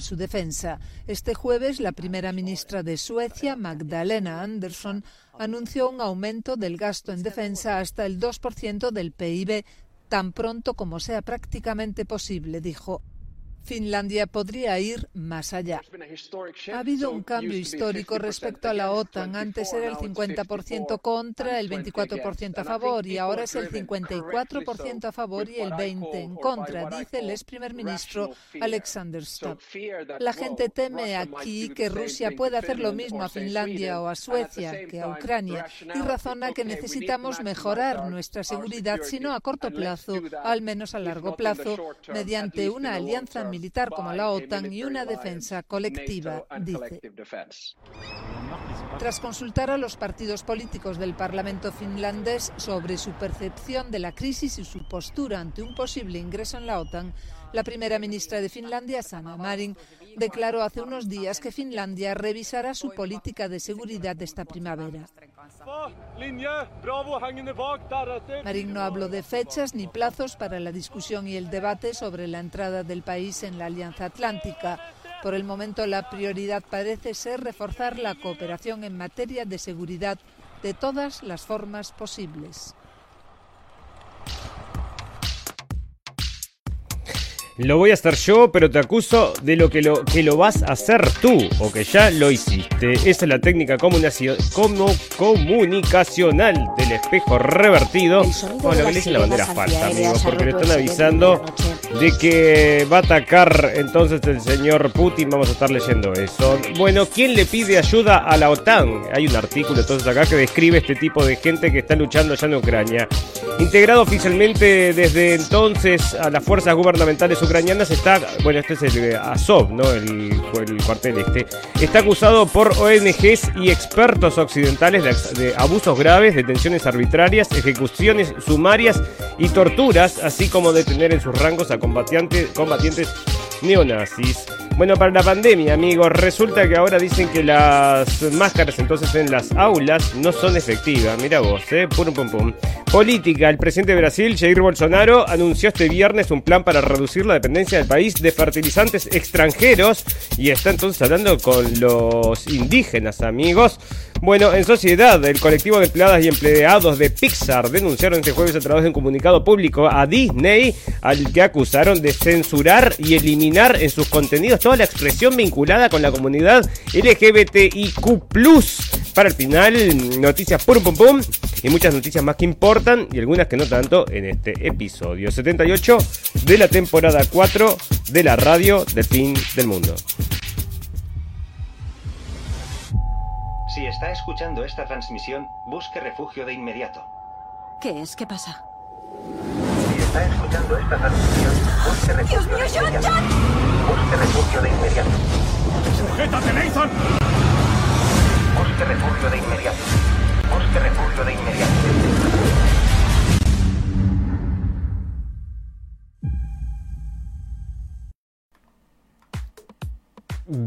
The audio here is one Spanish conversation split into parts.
su defensa. Este jueves, la primera ministra de Suecia, Magdalena Andersson, anunció un aumento del gasto en defensa hasta el 2% del PIB tan pronto como sea prácticamente posible, dijo. Finlandia podría ir más allá. Ha habido un cambio histórico respecto a la OTAN. Antes era el 50% contra, el 24% a favor y ahora es el 54% a favor y el 20% en contra, dice el ex primer ministro Alexander Stubb. La gente teme aquí que Rusia pueda hacer lo mismo a Finlandia o a Suecia que a Ucrania y razona que necesitamos mejorar nuestra seguridad, si no a corto plazo, al menos a largo plazo, mediante una alianza militar militar como la OTAN y una defensa colectiva, dice. Tras consultar a los partidos políticos del Parlamento finlandés sobre su percepción de la crisis y su postura ante un posible ingreso en la OTAN, la primera ministra de Finlandia, Sanna Marin, declaró hace unos días que Finlandia revisará su política de seguridad esta primavera. Marín no habló de fechas ni plazos para la discusión y el debate sobre la entrada del país en la Alianza Atlántica. Por el momento, la prioridad parece ser reforzar la cooperación en materia de seguridad de todas las formas posibles. Lo voy a hacer yo, pero te acuso de lo que lo, que lo vas a hacer tú o que ya lo hiciste. Esa es la técnica como comunicacional del espejo revertido. Bueno, lo que le dicen la bandera falta, amigos, porque le están avisando de que va a atacar entonces el señor Putin. Vamos a estar leyendo eso. Bueno, ¿quién le pide ayuda a la OTAN? Hay un artículo entonces acá que describe este tipo de gente que está luchando allá en Ucrania. Integrado oficialmente desde entonces a las fuerzas gubernamentales ucranianas está, bueno, este es el eh, Azov, ¿no? El, el cuartel este. Está acusado por ONGs y expertos occidentales de, abusos graves, detenciones arbitrarias, ejecuciones sumarias y torturas, así como detener en sus rangos a combatientes, combatientes neonazis. Bueno, para la pandemia, amigos, resulta que ahora dicen que las máscaras entonces en las aulas no son efectivas. Mira vos, eh, pum pum pum. Política, el presidente de Brasil, Jair Bolsonaro, anunció este viernes un plan para reducir la dependencia del país de fertilizantes extranjeros y está entonces hablando con los indígenas, amigos. Bueno, en sociedad, el colectivo de empleadas y empleados de Pixar denunciaron este jueves a través de un comunicado público a Disney, al que acusaron de censurar y eliminar en sus contenidos toda la expresión vinculada con la comunidad LGBTIQ. Para el final, noticias pum pum pum y muchas noticias más que importan y algunas que no tanto en este episodio 78 de la temporada 4 de la radio del fin del mundo. Si está escuchando esta transmisión, busque refugio de inmediato. ¿Qué es? ¿Qué pasa? Si está escuchando esta transmisión, busque refugio de inmediato. Busque refugio de inmediato. ¡Sujétate, Nathan! Busque refugio de inmediato. Busque refugio de inmediato.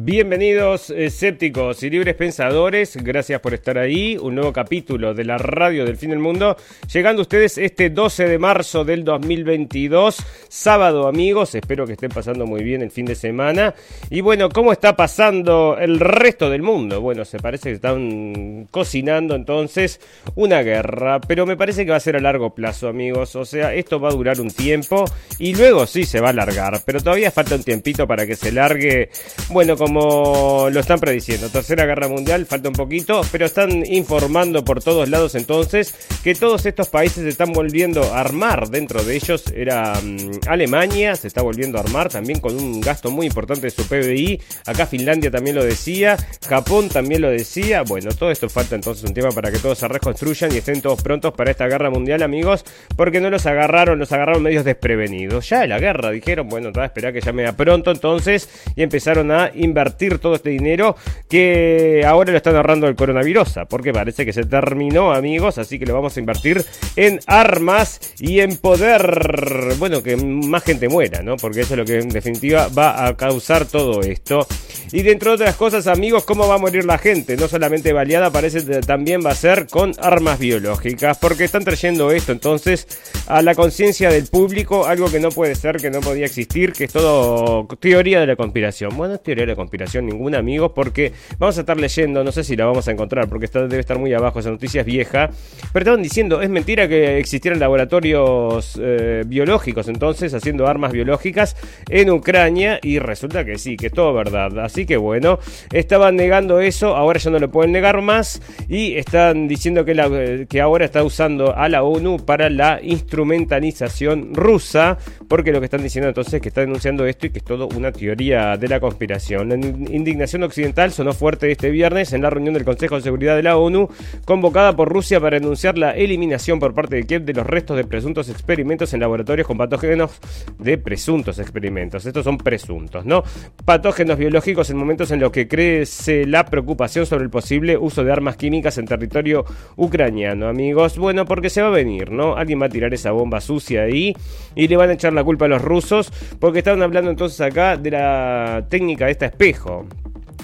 Bienvenidos escépticos y libres pensadores, gracias por estar ahí, un nuevo capítulo de la radio del fin del mundo, llegando ustedes este 12 de marzo del 2022, sábado amigos, espero que estén pasando muy bien el fin de semana, y bueno, ¿cómo está pasando el resto del mundo? Bueno, se parece que están cocinando entonces una guerra, pero me parece que va a ser a largo plazo amigos, o sea, esto va a durar un tiempo y luego sí se va a alargar, pero todavía falta un tiempito para que se largue, bueno, como lo están prediciendo. Tercera Guerra Mundial, falta un poquito, pero están informando por todos lados entonces que todos estos países se están volviendo a armar. Dentro de ellos era mm, Alemania, se está volviendo a armar también con un gasto muy importante de su PBI. Acá Finlandia también lo decía, Japón también lo decía. Bueno, todo esto falta entonces un tema para que todos se reconstruyan y estén todos prontos para esta guerra mundial, amigos, porque no los agarraron, los agarraron medios desprevenidos. Ya de la guerra, dijeron, bueno, a esperar que ya me da pronto entonces y empezaron a invertir todo este dinero que ahora lo están ahorrando el coronavirus, porque parece que se terminó, amigos, así que lo vamos a invertir en armas y en poder, bueno, que más gente muera, ¿no? Porque eso es lo que en definitiva va a causar todo esto. Y dentro de otras cosas, amigos, ¿cómo va a morir la gente? No solamente baleada, parece que también va a ser con armas biológicas, porque están trayendo esto entonces a la conciencia del público, algo que no puede ser, que no podía existir, que es todo teoría de la conspiración. Bueno, teoría de la conspiración, ningún amigos, porque vamos a estar leyendo, no sé si la vamos a encontrar, porque debe estar muy abajo, esa noticia es vieja, pero estaban diciendo, es mentira que existieran laboratorios eh, biológicos entonces haciendo armas biológicas en Ucrania y resulta que sí, que es todo verdad. Así que bueno, estaban negando eso, ahora ya no lo pueden negar más y están diciendo que, la, que ahora está usando a la ONU para la instrumentalización rusa, porque lo que están diciendo entonces es que está denunciando esto y que es todo una teoría de la conspiración. Indignación occidental sonó fuerte este viernes en la reunión del Consejo de Seguridad de la ONU, convocada por Rusia para denunciar la eliminación por parte de Kiev de los restos de presuntos experimentos en laboratorios con patógenos de presuntos experimentos. Estos son presuntos, ¿no? Patógenos biológicos en momentos en los que crece la preocupación sobre el posible uso de armas químicas en territorio ucraniano, amigos. Bueno, porque se va a venir, ¿no? Alguien va a tirar esa bomba sucia ahí y le van a echar la culpa a los rusos porque estaban hablando entonces acá de la técnica de este espejo.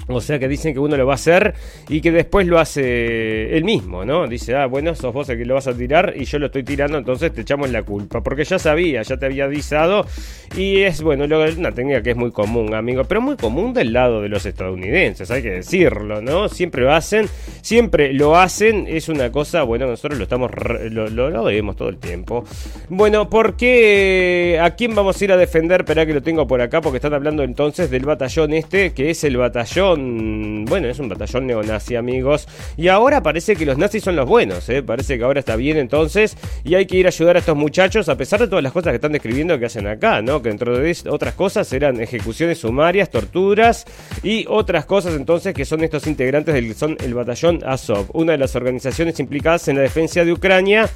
O sea que dicen que uno lo va a hacer y que después lo hace él mismo, ¿no? Dice, ah, bueno, sos vos el que lo vas a tirar y yo lo estoy tirando, entonces te echamos la culpa. Porque ya sabía, ya te había avisado. Y es, bueno, una técnica que es muy común, amigo. Pero muy común del lado de los estadounidenses, hay que decirlo, ¿no? Siempre lo hacen, siempre lo hacen. Es una cosa, bueno, nosotros lo estamos, lo, vemos todo el tiempo. Bueno, ¿por qué? ¿A quién vamos a ir a defender? Espera que lo tengo por acá, porque están hablando entonces del batallón este, que es el batallón bueno, es un batallón neonazi, amigos. Y ahora parece que los nazis son los buenos, ¿eh? Parece que ahora está bien entonces. Y hay que ir a ayudar a estos muchachos, a pesar de todas las cosas que están describiendo que hacen acá, ¿no? Que dentro de otras cosas eran ejecuciones sumarias, torturas y otras cosas entonces que son estos integrantes del son el batallón Azov, una de las organizaciones implicadas en la defensa de Ucrania.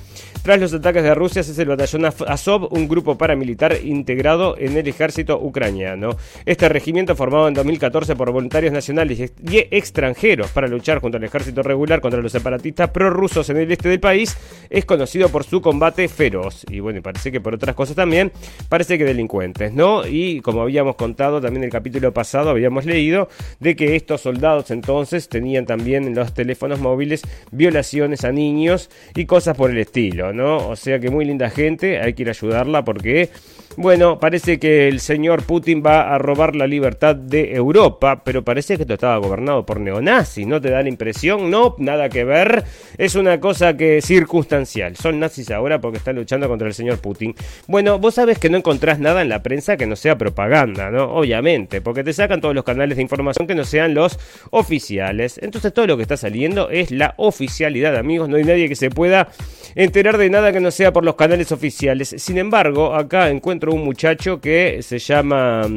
Tras los ataques de Rusia es el batallón Azov, un grupo paramilitar integrado en el ejército ucraniano. Este regimiento formado en 2014 por voluntarios nacionales y extranjeros para luchar contra el ejército regular contra los separatistas prorrusos en el este del país, es conocido por su combate feroz. Y bueno, parece que por otras cosas también, parece que delincuentes, ¿no? Y como habíamos contado también en el capítulo pasado, habíamos leído de que estos soldados entonces tenían también en los teléfonos móviles violaciones a niños y cosas por el estilo, ¿no? O sea que muy linda gente, hay que ir a ayudarla porque bueno, parece que el señor Putin va a robar la libertad de Europa, pero parece esto estaba gobernado por neonazis, ¿no te da la impresión? No, nada que ver, es una cosa que es circunstancial. Son nazis ahora porque están luchando contra el señor Putin. Bueno, vos sabes que no encontrás nada en la prensa que no sea propaganda, ¿no? Obviamente, porque te sacan todos los canales de información que no sean los oficiales. Entonces todo lo que está saliendo es la oficialidad, amigos, no hay nadie que se pueda enterar de nada que no sea por los canales oficiales. Sin embargo, acá encuentro un muchacho que se llama...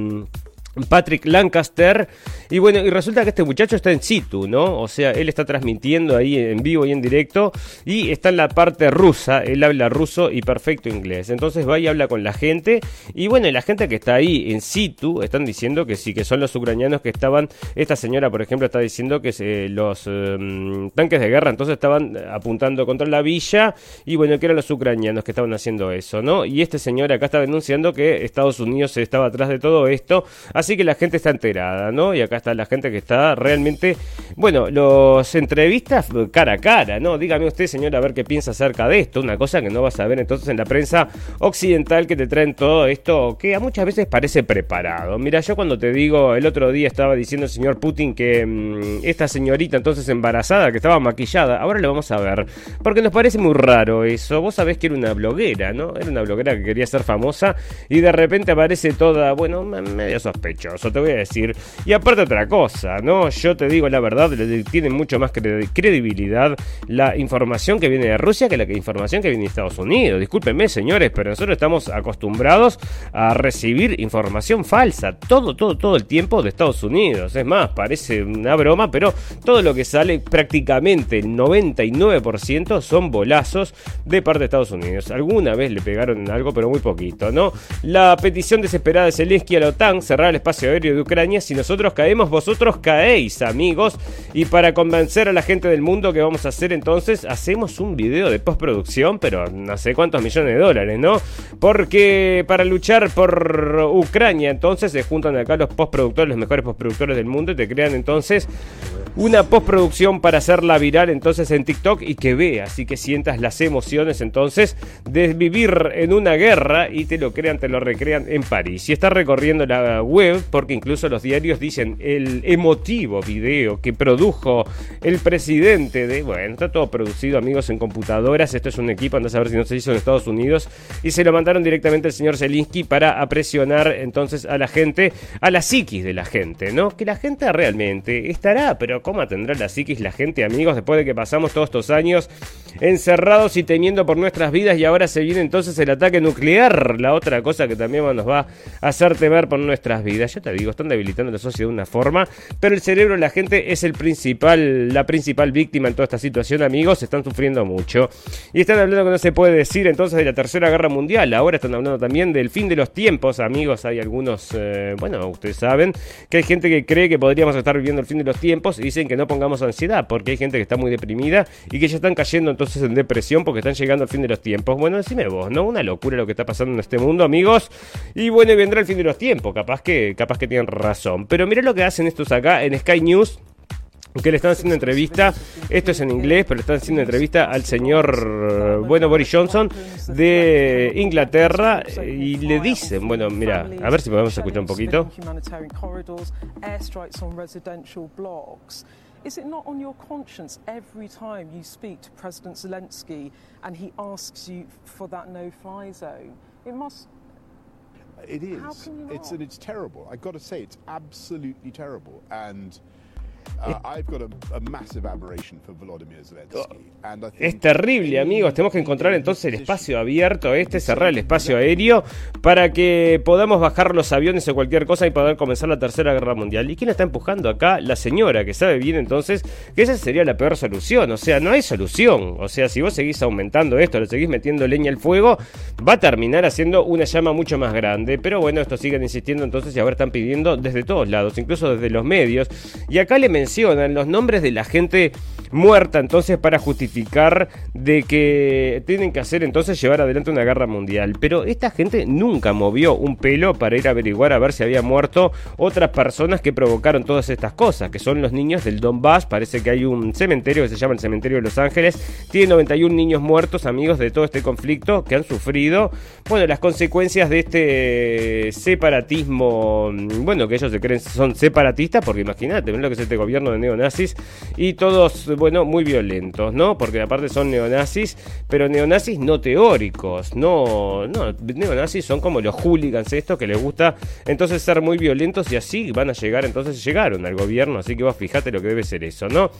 Patrick Lancaster. Y bueno, y resulta que este muchacho está en situ, ¿no? O sea, él está transmitiendo ahí en vivo y en directo y está en la parte rusa, él habla ruso y perfecto inglés. Entonces va y habla con la gente y bueno, la gente que está ahí en situ están diciendo que sí, que son los ucranianos que estaban, esta señora por ejemplo está diciendo que los em, tanques de guerra entonces estaban apuntando contra la villa y bueno, que eran los ucranianos que estaban haciendo eso, ¿no? Y este señor acá está denunciando que Estados Unidos estaba atrás de todo esto. Así que la gente está enterada, ¿no? Y acá está la gente que está realmente, bueno, los entrevistas cara a cara, ¿no? Dígame usted, señor, a ver qué piensa acerca de esto. Una cosa que no vas a ver entonces en la prensa occidental que te traen todo esto que a muchas veces parece preparado. Mira, yo cuando te digo, el otro día estaba diciendo el señor Putin que mm, esta señorita entonces embarazada, que estaba maquillada, ahora lo vamos a ver. Porque nos parece muy raro eso. Vos sabés que era una bloguera, ¿no? Era una bloguera que quería ser famosa y de repente aparece toda, bueno, medio sospechosa te voy a decir. Y aparte otra cosa, ¿no? Yo te digo la verdad, tiene mucho más credibilidad la información que viene de Rusia que la información que viene de Estados Unidos. Discúlpenme, señores, pero nosotros estamos acostumbrados a recibir información falsa todo, todo, todo el tiempo de Estados Unidos. Es más, parece una broma, pero todo lo que sale, prácticamente el 99% son bolazos de parte de Estados Unidos. Alguna vez le pegaron algo, pero muy poquito, ¿no? La petición desesperada de Zelensky a la OTAN cerrar el espacio aéreo de Ucrania si nosotros caemos vosotros caéis, amigos. Y para convencer a la gente del mundo que vamos a hacer entonces, hacemos un video de postproducción, pero no sé cuántos millones de dólares, ¿no? Porque para luchar por Ucrania, entonces se juntan acá los postproductores, los mejores postproductores del mundo y te crean entonces una postproducción para hacerla viral entonces en TikTok y que veas y que sientas las emociones entonces de vivir en una guerra y te lo crean, te lo recrean en París. Y está recorriendo la web porque incluso los diarios dicen el emotivo video que produjo el presidente de, bueno, está todo producido amigos en computadoras, esto es un equipo, anda a ver si no se hizo en Estados Unidos y se lo mandaron directamente al señor Zelinsky para presionar entonces a la gente, a la psiquis de la gente, ¿no? Que la gente realmente estará, pero ¿Cómo tendrá la psiquis la gente, amigos, después de que pasamos todos estos años encerrados y temiendo por nuestras vidas y ahora se viene entonces el ataque nuclear, la otra cosa que también nos va a hacer temer por nuestras vidas. Yo te digo, están debilitando la sociedad de una forma, pero el cerebro de la gente es el principal, la principal víctima en toda esta situación, amigos, están sufriendo mucho. Y están hablando que no se puede decir entonces de la Tercera Guerra Mundial, ahora están hablando también del fin de los tiempos, amigos, hay algunos, eh, bueno, ustedes saben que hay gente que cree que podríamos estar viviendo el fin de los tiempos y dicen que no pongamos ansiedad, porque hay gente que está muy deprimida y que ya están cayendo entonces en depresión porque están llegando al fin de los tiempos. Bueno, decime vos, ¿no? Una locura lo que está pasando en este mundo, amigos. Y bueno, vendrá el fin de los tiempos, capaz que, capaz que tienen razón. Pero mira lo que hacen estos acá en Sky News que le están haciendo entrevista, esto es en inglés, pero le están haciendo entrevista al señor, bueno, Boris Johnson de Inglaterra y le dicen, bueno, mira, a ver si podemos escuchar un poquito. Is it not on your conscience every time you speak to President Zelensky and he asks you for that no-fly zone? It must. It is. It's and it's terrible. I've got to say, it's absolutely terrible. And es terrible, amigos. Tenemos que encontrar entonces el espacio abierto este, cerrar el espacio aéreo para que podamos bajar los aviones o cualquier cosa y poder comenzar la tercera guerra mundial. ¿Y quién está empujando acá? La señora, que sabe bien entonces que esa sería la peor solución. O sea, no hay solución. O sea, si vos seguís aumentando esto, le seguís metiendo leña al fuego, va a terminar haciendo una llama mucho más grande. Pero bueno, esto siguen insistiendo entonces y ahora están pidiendo desde todos lados, incluso desde los medios. Y acá le mencionan los nombres de la gente muerta entonces para justificar de que tienen que hacer entonces llevar adelante una guerra mundial. Pero esta gente nunca movió un pelo para ir a averiguar a ver si había muerto otras personas que provocaron todas estas cosas, que son los niños del Donbass. Parece que hay un cementerio que se llama el Cementerio de Los Ángeles. Tiene 91 niños muertos, amigos de todo este conflicto, que han sufrido, bueno, las consecuencias de este separatismo, bueno, que ellos se creen son separatistas, porque imagínate, lo que es este gobierno de neonazis y todos bueno, muy violentos, ¿no? Porque aparte son neonazis, pero neonazis no teóricos, no, no, neonazis son como los hooligans estos que les gusta entonces ser muy violentos y así van a llegar, entonces llegaron al gobierno, así que vos fijate lo que debe ser eso, ¿no?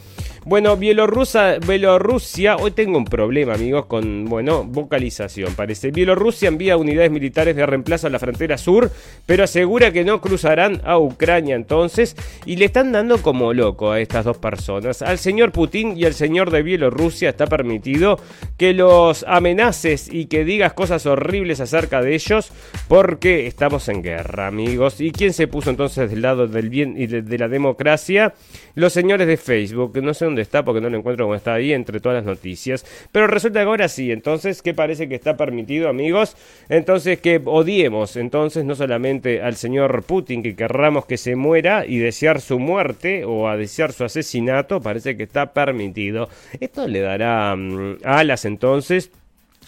Bueno, Bielorrusia, Bielorrusia, hoy tengo un problema, amigos, con, bueno, vocalización, parece. Bielorrusia envía unidades militares de reemplazo a la frontera sur, pero asegura que no cruzarán a Ucrania entonces, y le están dando como loco a estas dos personas. Al señor Putin y el señor de Bielorrusia está permitido que los amenaces y que digas cosas horribles acerca de ellos porque estamos en guerra, amigos. ¿Y quién se puso entonces del lado del bien y de, la democracia? Los señores de Facebook. No sé dónde está porque no lo encuentro como está ahí entre todas las noticias. Pero resulta que ahora sí. Entonces, ¿qué parece que está permitido, amigos? Entonces, que odiemos entonces no solamente al señor Putin, que querramos que se muera y desear su muerte o a desear su asesinato, parece que está permitido. Esto le dará mm, alas entonces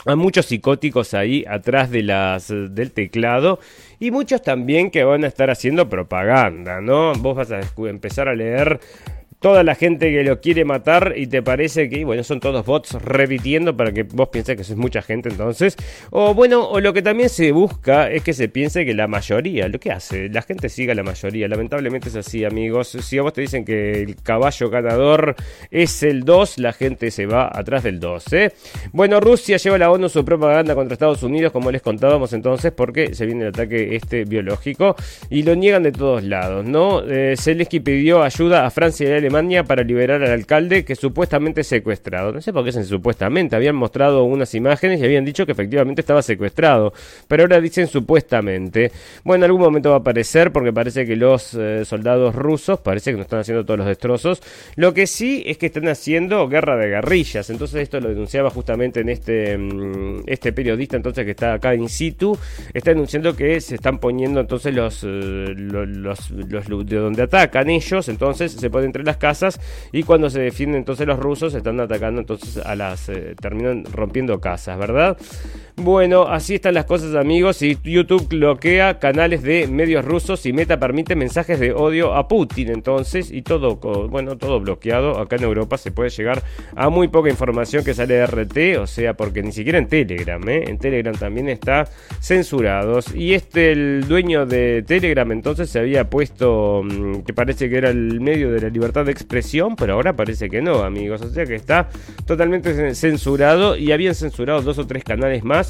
a muchos psicóticos ahí atrás de las del teclado y muchos también que van a estar haciendo propaganda, ¿no? Vos vas a empezar a leer toda la gente que lo quiere matar y te parece que, bueno, son todos bots repitiendo para que vos pienses que es mucha gente entonces. O bueno, o lo que también se busca es que se piense que la mayoría, lo que hace, la gente siga la mayoría. Lamentablemente es así, amigos. Si a vos te dicen que el caballo ganador es el 2, la gente se va atrás del 2, ¿eh? Bueno, Rusia lleva a la ONU su propaganda contra Estados Unidos, como les contábamos entonces, porque se viene el ataque este biológico y lo niegan de todos lados, ¿no? Eh, Zelensky pidió ayuda a Francia y a Alemania Para liberar al alcalde que supuestamente es secuestrado. No sé por qué es supuestamente, habían mostrado unas imágenes y habían dicho que efectivamente estaba secuestrado, pero ahora dicen supuestamente. Bueno, en algún momento va a aparecer porque parece que los eh, soldados rusos parece que no están haciendo todos los destrozos. Lo que sí es que están haciendo guerra de guerrillas. Entonces esto lo denunciaba justamente en este, mm, este periodista entonces que está acá in situ. Está denunciando que se están poniendo entonces los, eh, los, de donde atacan ellos. Entonces se ponen entre las casas y cuando se defienden entonces los rusos están atacando entonces a las... Eh, terminan rompiendo casas, ¿verdad? Bueno, así están las cosas amigos y YouTube bloquea canales de medios rusos y Meta permite mensajes de odio a Putin entonces y todo, bueno, todo bloqueado. Acá en Europa se puede llegar a muy poca información que sale de RT, o sea, porque ni siquiera en Telegram, ¿eh? en Telegram también está censurados. Y este, el dueño de Telegram entonces se había puesto mm, que parece que era el medio de la libertad de expresión, pero ahora parece que no, amigos. O sea que está totalmente censurado y habían censurado dos o tres canales más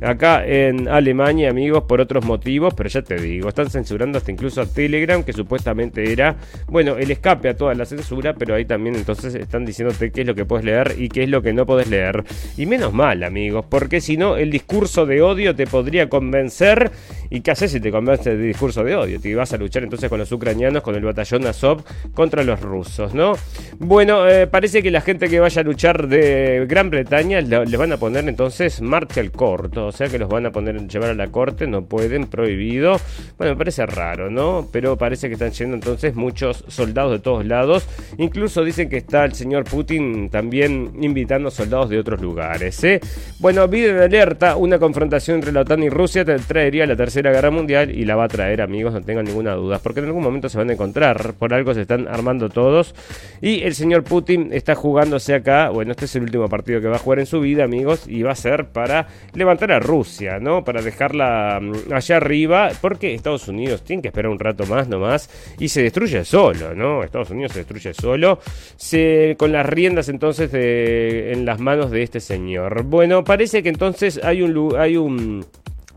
acá en Alemania, amigos, por otros motivos, pero ya te digo, están censurando hasta incluso a Telegram, que supuestamente era, bueno, el escape a toda la censura, pero ahí también entonces están diciéndote qué es lo que puedes leer y qué es lo que no puedes leer. Y menos mal, amigos, porque si no, el discurso de odio te podría convencer. ¿Y qué haces si te convence el discurso de odio? Te vas a luchar entonces con los ucranianos, con el batallón Azov contra los rusos, ¿no? Bueno, eh, parece que la gente que vaya a luchar de Gran Bretaña le, van a poner entonces marcha al corto, o sea que los van a poner llevar a la corte, no pueden, prohibido. Bueno, me parece raro, ¿no? Pero parece que están yendo entonces muchos soldados de todos lados. Incluso dicen que está el señor Putin también invitando soldados de otros lugares, ¿eh? Bueno, Biden alerta, una confrontación entre la OTAN y Rusia traería la Tercera Guerra Mundial y la va a traer, amigos, no tengan ninguna duda, porque en algún momento se van a encontrar, por algo se están armando todos. Y el señor Putin está jugándose acá, bueno, este es el último partido que va a jugar en su vida, amigos, y va a ser para levantar a Rusia, ¿no? Para dejarla mm, allá arriba, porque Estados Unidos tiene que esperar un rato más nomás y se destruye solo, ¿no? Estados Unidos se destruye solo, se, con las riendas entonces de, en las manos de este señor. Bueno, parece que entonces hay un, hay un un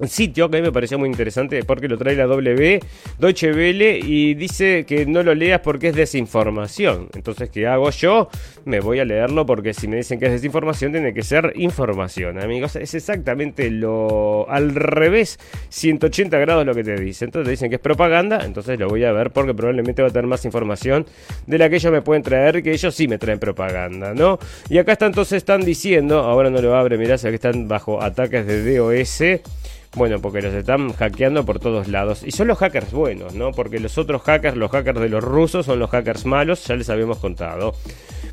sitio que a mí me pareció muy interesante porque lo trae la W, Deutsche Welle, y dice que no lo leas porque es desinformación. Entonces, ¿qué hago yo? Me voy a leerlo porque si me dicen que es desinformación, tiene que ser información, amigos. Es exactamente lo al revés, 180 grados lo que te dice. Entonces dicen que es propaganda, entonces lo voy a ver porque probablemente va a tener más información de la que ellos me pueden traer, que ellos sí me traen propaganda, ¿no? Y acá está entonces están diciendo, ahora no lo abre, mirá, que están bajo ataques de DOS. Bueno, porque los están hackeando por todos lados. Y son los hackers buenos, ¿no? Porque los otros hackers, los hackers de los rusos, son los hackers malos, ya les habíamos contado.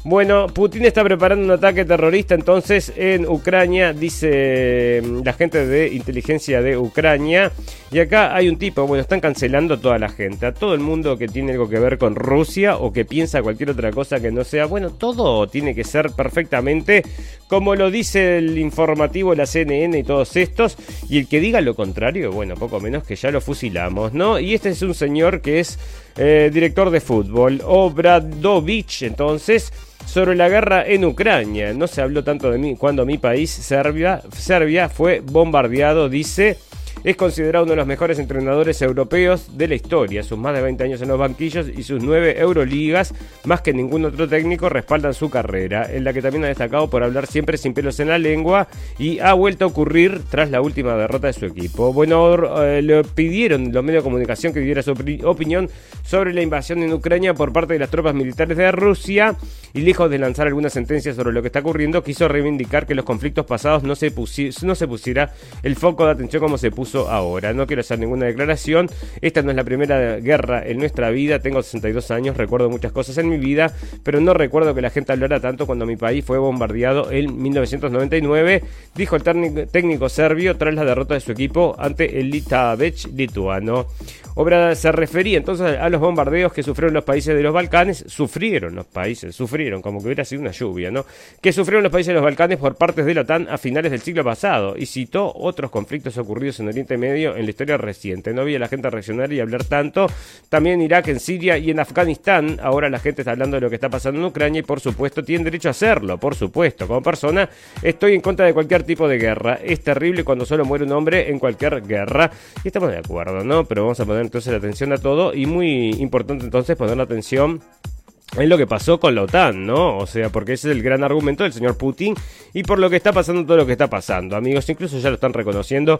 Bueno, Putin está preparando un ataque terrorista entonces en Ucrania, dice mm, la gente de inteligencia de Ucrania. Y acá hay un tipo, bueno, están cancelando a toda la gente, a todo el mundo que tiene algo que ver con Rusia o que piensa cualquier otra cosa que no sea, bueno, todo tiene que ser perfectamente como lo dice el informativo, la CNN y todos estos. Y el que diga lo contrario, bueno, poco menos que ya lo fusilamos, ¿no? Y este es un señor que es eh, director de fútbol, Obradovich, entonces sobre la guerra en Ucrania. No se habló tanto de mí cuando mi país, Serbia, Serbia fue bombardeado, dice es considerado uno de los mejores entrenadores europeos de la historia. Sus más de 20 años en los banquillos y sus 9 Euroligas, más que ningún otro técnico, respaldan su carrera, en la que también ha destacado por hablar siempre sin pelos en la lengua y ha vuelto a ocurrir tras la última derrota de su equipo. Bueno, eh, le pidieron los medios de comunicación que diera su opinión sobre la invasión en Ucrania por parte de las tropas militares de Rusia y lejos de lanzar alguna sentencia sobre lo que está ocurriendo, quiso reivindicar que los conflictos pasados no se, no se pusiera el foco de atención como se puso ahora. No quiero hacer ninguna declaración. Esta no es la primera guerra en nuestra vida. Tengo 62 años, recuerdo muchas cosas en mi vida, pero no recuerdo que la gente hablara tanto cuando mi país fue bombardeado en 1999, dijo el técnico serbio tras la derrota de su equipo ante el Litabech lituano. Obra se refería entonces a los bombardeos que sufrieron los países de los Balcanes, sufrieron los países, sufrieron, como que hubiera sido una lluvia, ¿no? Que sufrieron los países de los Balcanes por partes de la OTAN a finales del siglo pasado y citó otros conflictos ocurridos en Medio en la historia reciente. No había la gente reaccionar y hablar tanto. También en Irak, en Siria y en Afganistán. Ahora la gente está hablando de lo que está pasando en Ucrania y por supuesto tienen derecho a hacerlo, por supuesto. Como persona estoy en contra de cualquier tipo de guerra. Es terrible cuando solo muere un hombre en cualquier guerra. Y estamos de acuerdo, ¿no? Pero vamos a poner entonces la atención a todo y muy importante entonces poner la atención es lo que pasó con la OTAN, ¿no? O sea, porque ese es el gran argumento del señor Putin y por lo que está pasando todo lo que está pasando, amigos. Incluso ya lo están reconociendo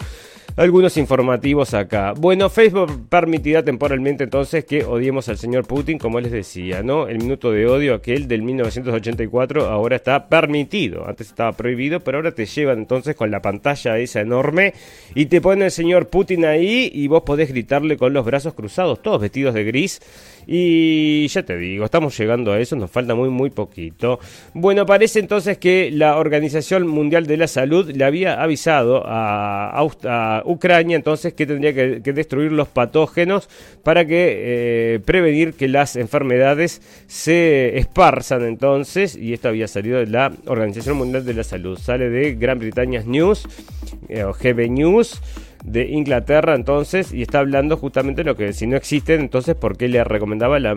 algunos informativos acá. Bueno, Facebook permitirá temporalmente entonces que odiemos al señor Putin, como les decía, ¿no? El minuto de odio, aquel del 1984, ahora está permitido. Antes estaba prohibido, pero ahora te llevan entonces con la pantalla esa enorme y te pone el señor Putin ahí y vos podés gritarle con los brazos cruzados, todos vestidos de gris y ya te digo, estamos llegando a eso, nos falta muy, muy poquito. Bueno, parece entonces que la Organización Mundial de la Salud le había avisado a, Ucrania entonces que tendría que, destruir los patógenos para que eh, prevenir que las enfermedades se esparzan entonces. Y esto había salido de la Organización Mundial de la Salud. Sale de Gran Bretaña News, eh, o GB News de Inglaterra entonces y está hablando justamente de lo que si no existen entonces por qué le recomendaba la,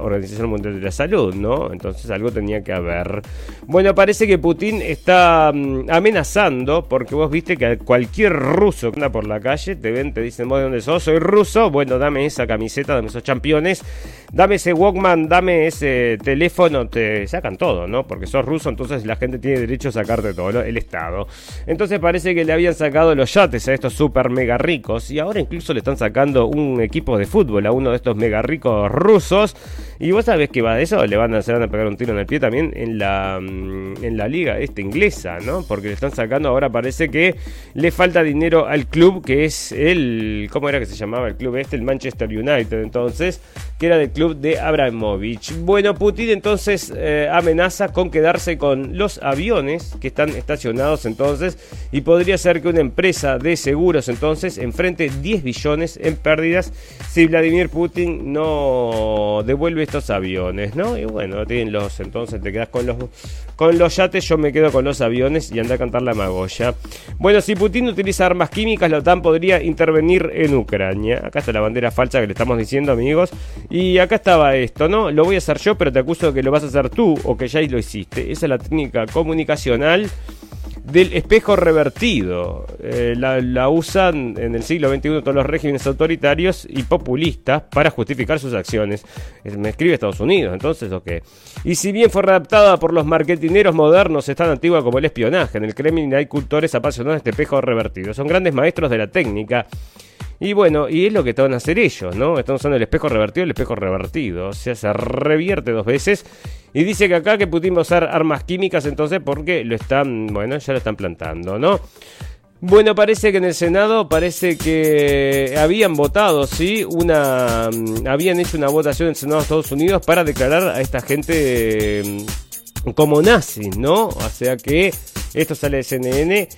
Organización Mundial de la Salud, ¿no? Entonces algo tenía que haber. Bueno, parece que Putin está mm, amenazando porque vos viste que cualquier ruso que anda por la calle te ven, te dicen vos de dónde sos, soy ruso, bueno, dame esa camiseta, dame esos championes, dame ese Walkman, dame ese teléfono, te sacan todo, ¿no? Porque sos ruso, entonces la gente tiene derecho a sacarte todo, el Estado. Entonces parece que le habían sacado los yates a estos mega ricos y ahora incluso le están sacando un equipo de fútbol a uno de estos mega ricos rusos y vos sabés que va de eso, le van a, se a pegar un tiro en el pie también en la, mm, en la liga esta inglesa, ¿no? Porque le están sacando, ahora parece que le falta dinero al club que es el, ¿cómo era que se llamaba el club este? El Manchester United entonces, que era del club de Abramovich. Bueno, Putin entonces eh, amenaza con quedarse con los aviones que están estacionados entonces y podría ser que una empresa de seguros entonces enfrente 10 billones en pérdidas si Vladimir Putin no devuelve estos aviones, ¿no? Y bueno, tienen los, entonces te quedas con los con los yates, yo me quedo con los aviones y anda a cantar la magoya. Bueno, si Putin utiliza armas químicas, la OTAN podría intervenir en Ucrania. Acá está la bandera falsa que le estamos diciendo, amigos. Y acá estaba esto, ¿no? Lo voy a hacer yo, pero te acuso de que lo vas a hacer tú o que ya lo hiciste. Esa es la técnica comunicacional del espejo revertido. Eh, la, usan en el siglo XXI todos los regímenes autoritarios y populistas para justificar sus acciones. Me escribe Estados Unidos, entonces, ¿o qué? Y si bien fue redactada por los marketineros modernos, es tan antigua como el espionaje. En el Kremlin hay cultores apasionados de este espejo revertido. Son grandes maestros de la técnica. Y bueno, y es lo que van a hacer ellos, ¿no? Están usando el espejo revertido el espejo revertido. O sea, se revierte dos veces. Y dice que acá que Putin va a usar armas químicas entonces porque lo están, bueno, ya lo están plantando, ¿no? Bueno, parece que en el Senado parece que habían votado, sí, una mm, habían hecho una votación en el Senado de Estados Unidos para declarar a esta gente mm, como nazis, ¿no? O sea que esto sale de CNN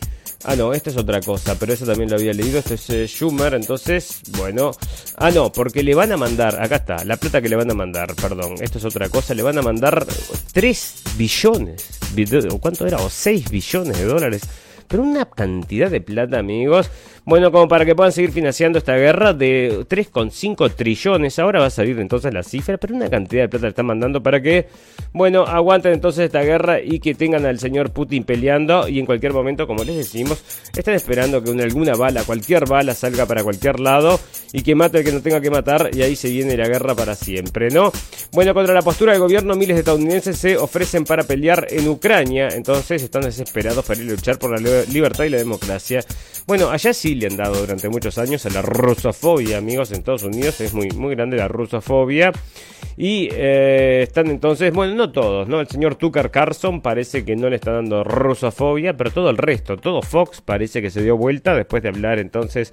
Ah, no, esta es otra cosa, pero eso también lo había leído. Esto es eh, Schumer, entonces, bueno. Ah, no, porque le van a mandar, acá está, la plata que le van a mandar, perdón, esto es otra cosa, le van a mandar 3 billones, cuánto era, o 6 billones de dólares pero una cantidad de plata, amigos. Bueno, como para que puedan seguir financiando esta guerra de 3,5 trillones. Ahora va a salir entonces la cifra, pero una cantidad de plata le están mandando para que, bueno, aguanten entonces esta guerra y que tengan al señor Putin peleando. Y en cualquier momento, como les decimos, están esperando que una, alguna bala, cualquier bala salga para cualquier lado y que mate al que no tenga que matar. Y ahí se viene la guerra para siempre, ¿no? Bueno, contra la postura del gobierno, miles de estadounidenses se ofrecen para pelear en Ucrania. Entonces están desesperados para ir a luchar por la libertad y la democracia. Bueno, allá sí le han dado durante muchos años a la rusofobia, amigos, en Estados Unidos es muy, muy grande la rusofobia. Y eh, están entonces, bueno, no todos, ¿no? El señor Tucker Carlson parece que no le está dando rusofobia, pero todo el resto, todo Fox parece que se dio vuelta después de hablar entonces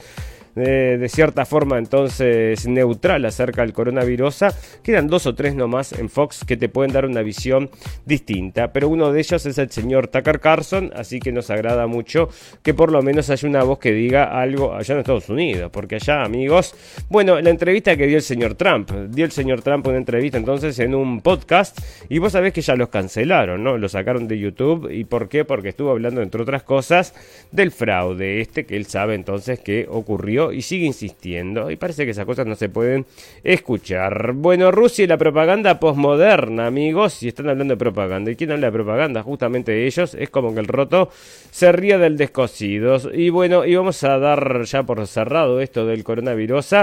de cierta forma entonces neutral acerca del coronavirus. Quedan dos o tres nomás en Fox que te pueden dar una visión distinta, pero uno de ellos es el señor Tucker Carlson, así que nos agrada mucho que por lo menos haya una voz que diga algo allá en Estados Unidos, porque allá amigos, bueno, la entrevista que dio el señor Trump, dio el señor Trump una entrevista entonces en un podcast y vos sabés que ya los cancelaron, ¿no? Lo sacaron de YouTube y ¿por qué? Porque estuvo hablando entre otras cosas del fraude este que él sabe entonces que ocurrió y sigue insistiendo. Y parece que esas cosas no se pueden escuchar. Bueno, Rusia y la propaganda posmoderna, amigos, si están hablando de propaganda. ¿Y quién habla de propaganda? Justamente ellos. Es como que el roto se ría del descosido. Y bueno, y vamos a dar ya por cerrado esto del coronavirus.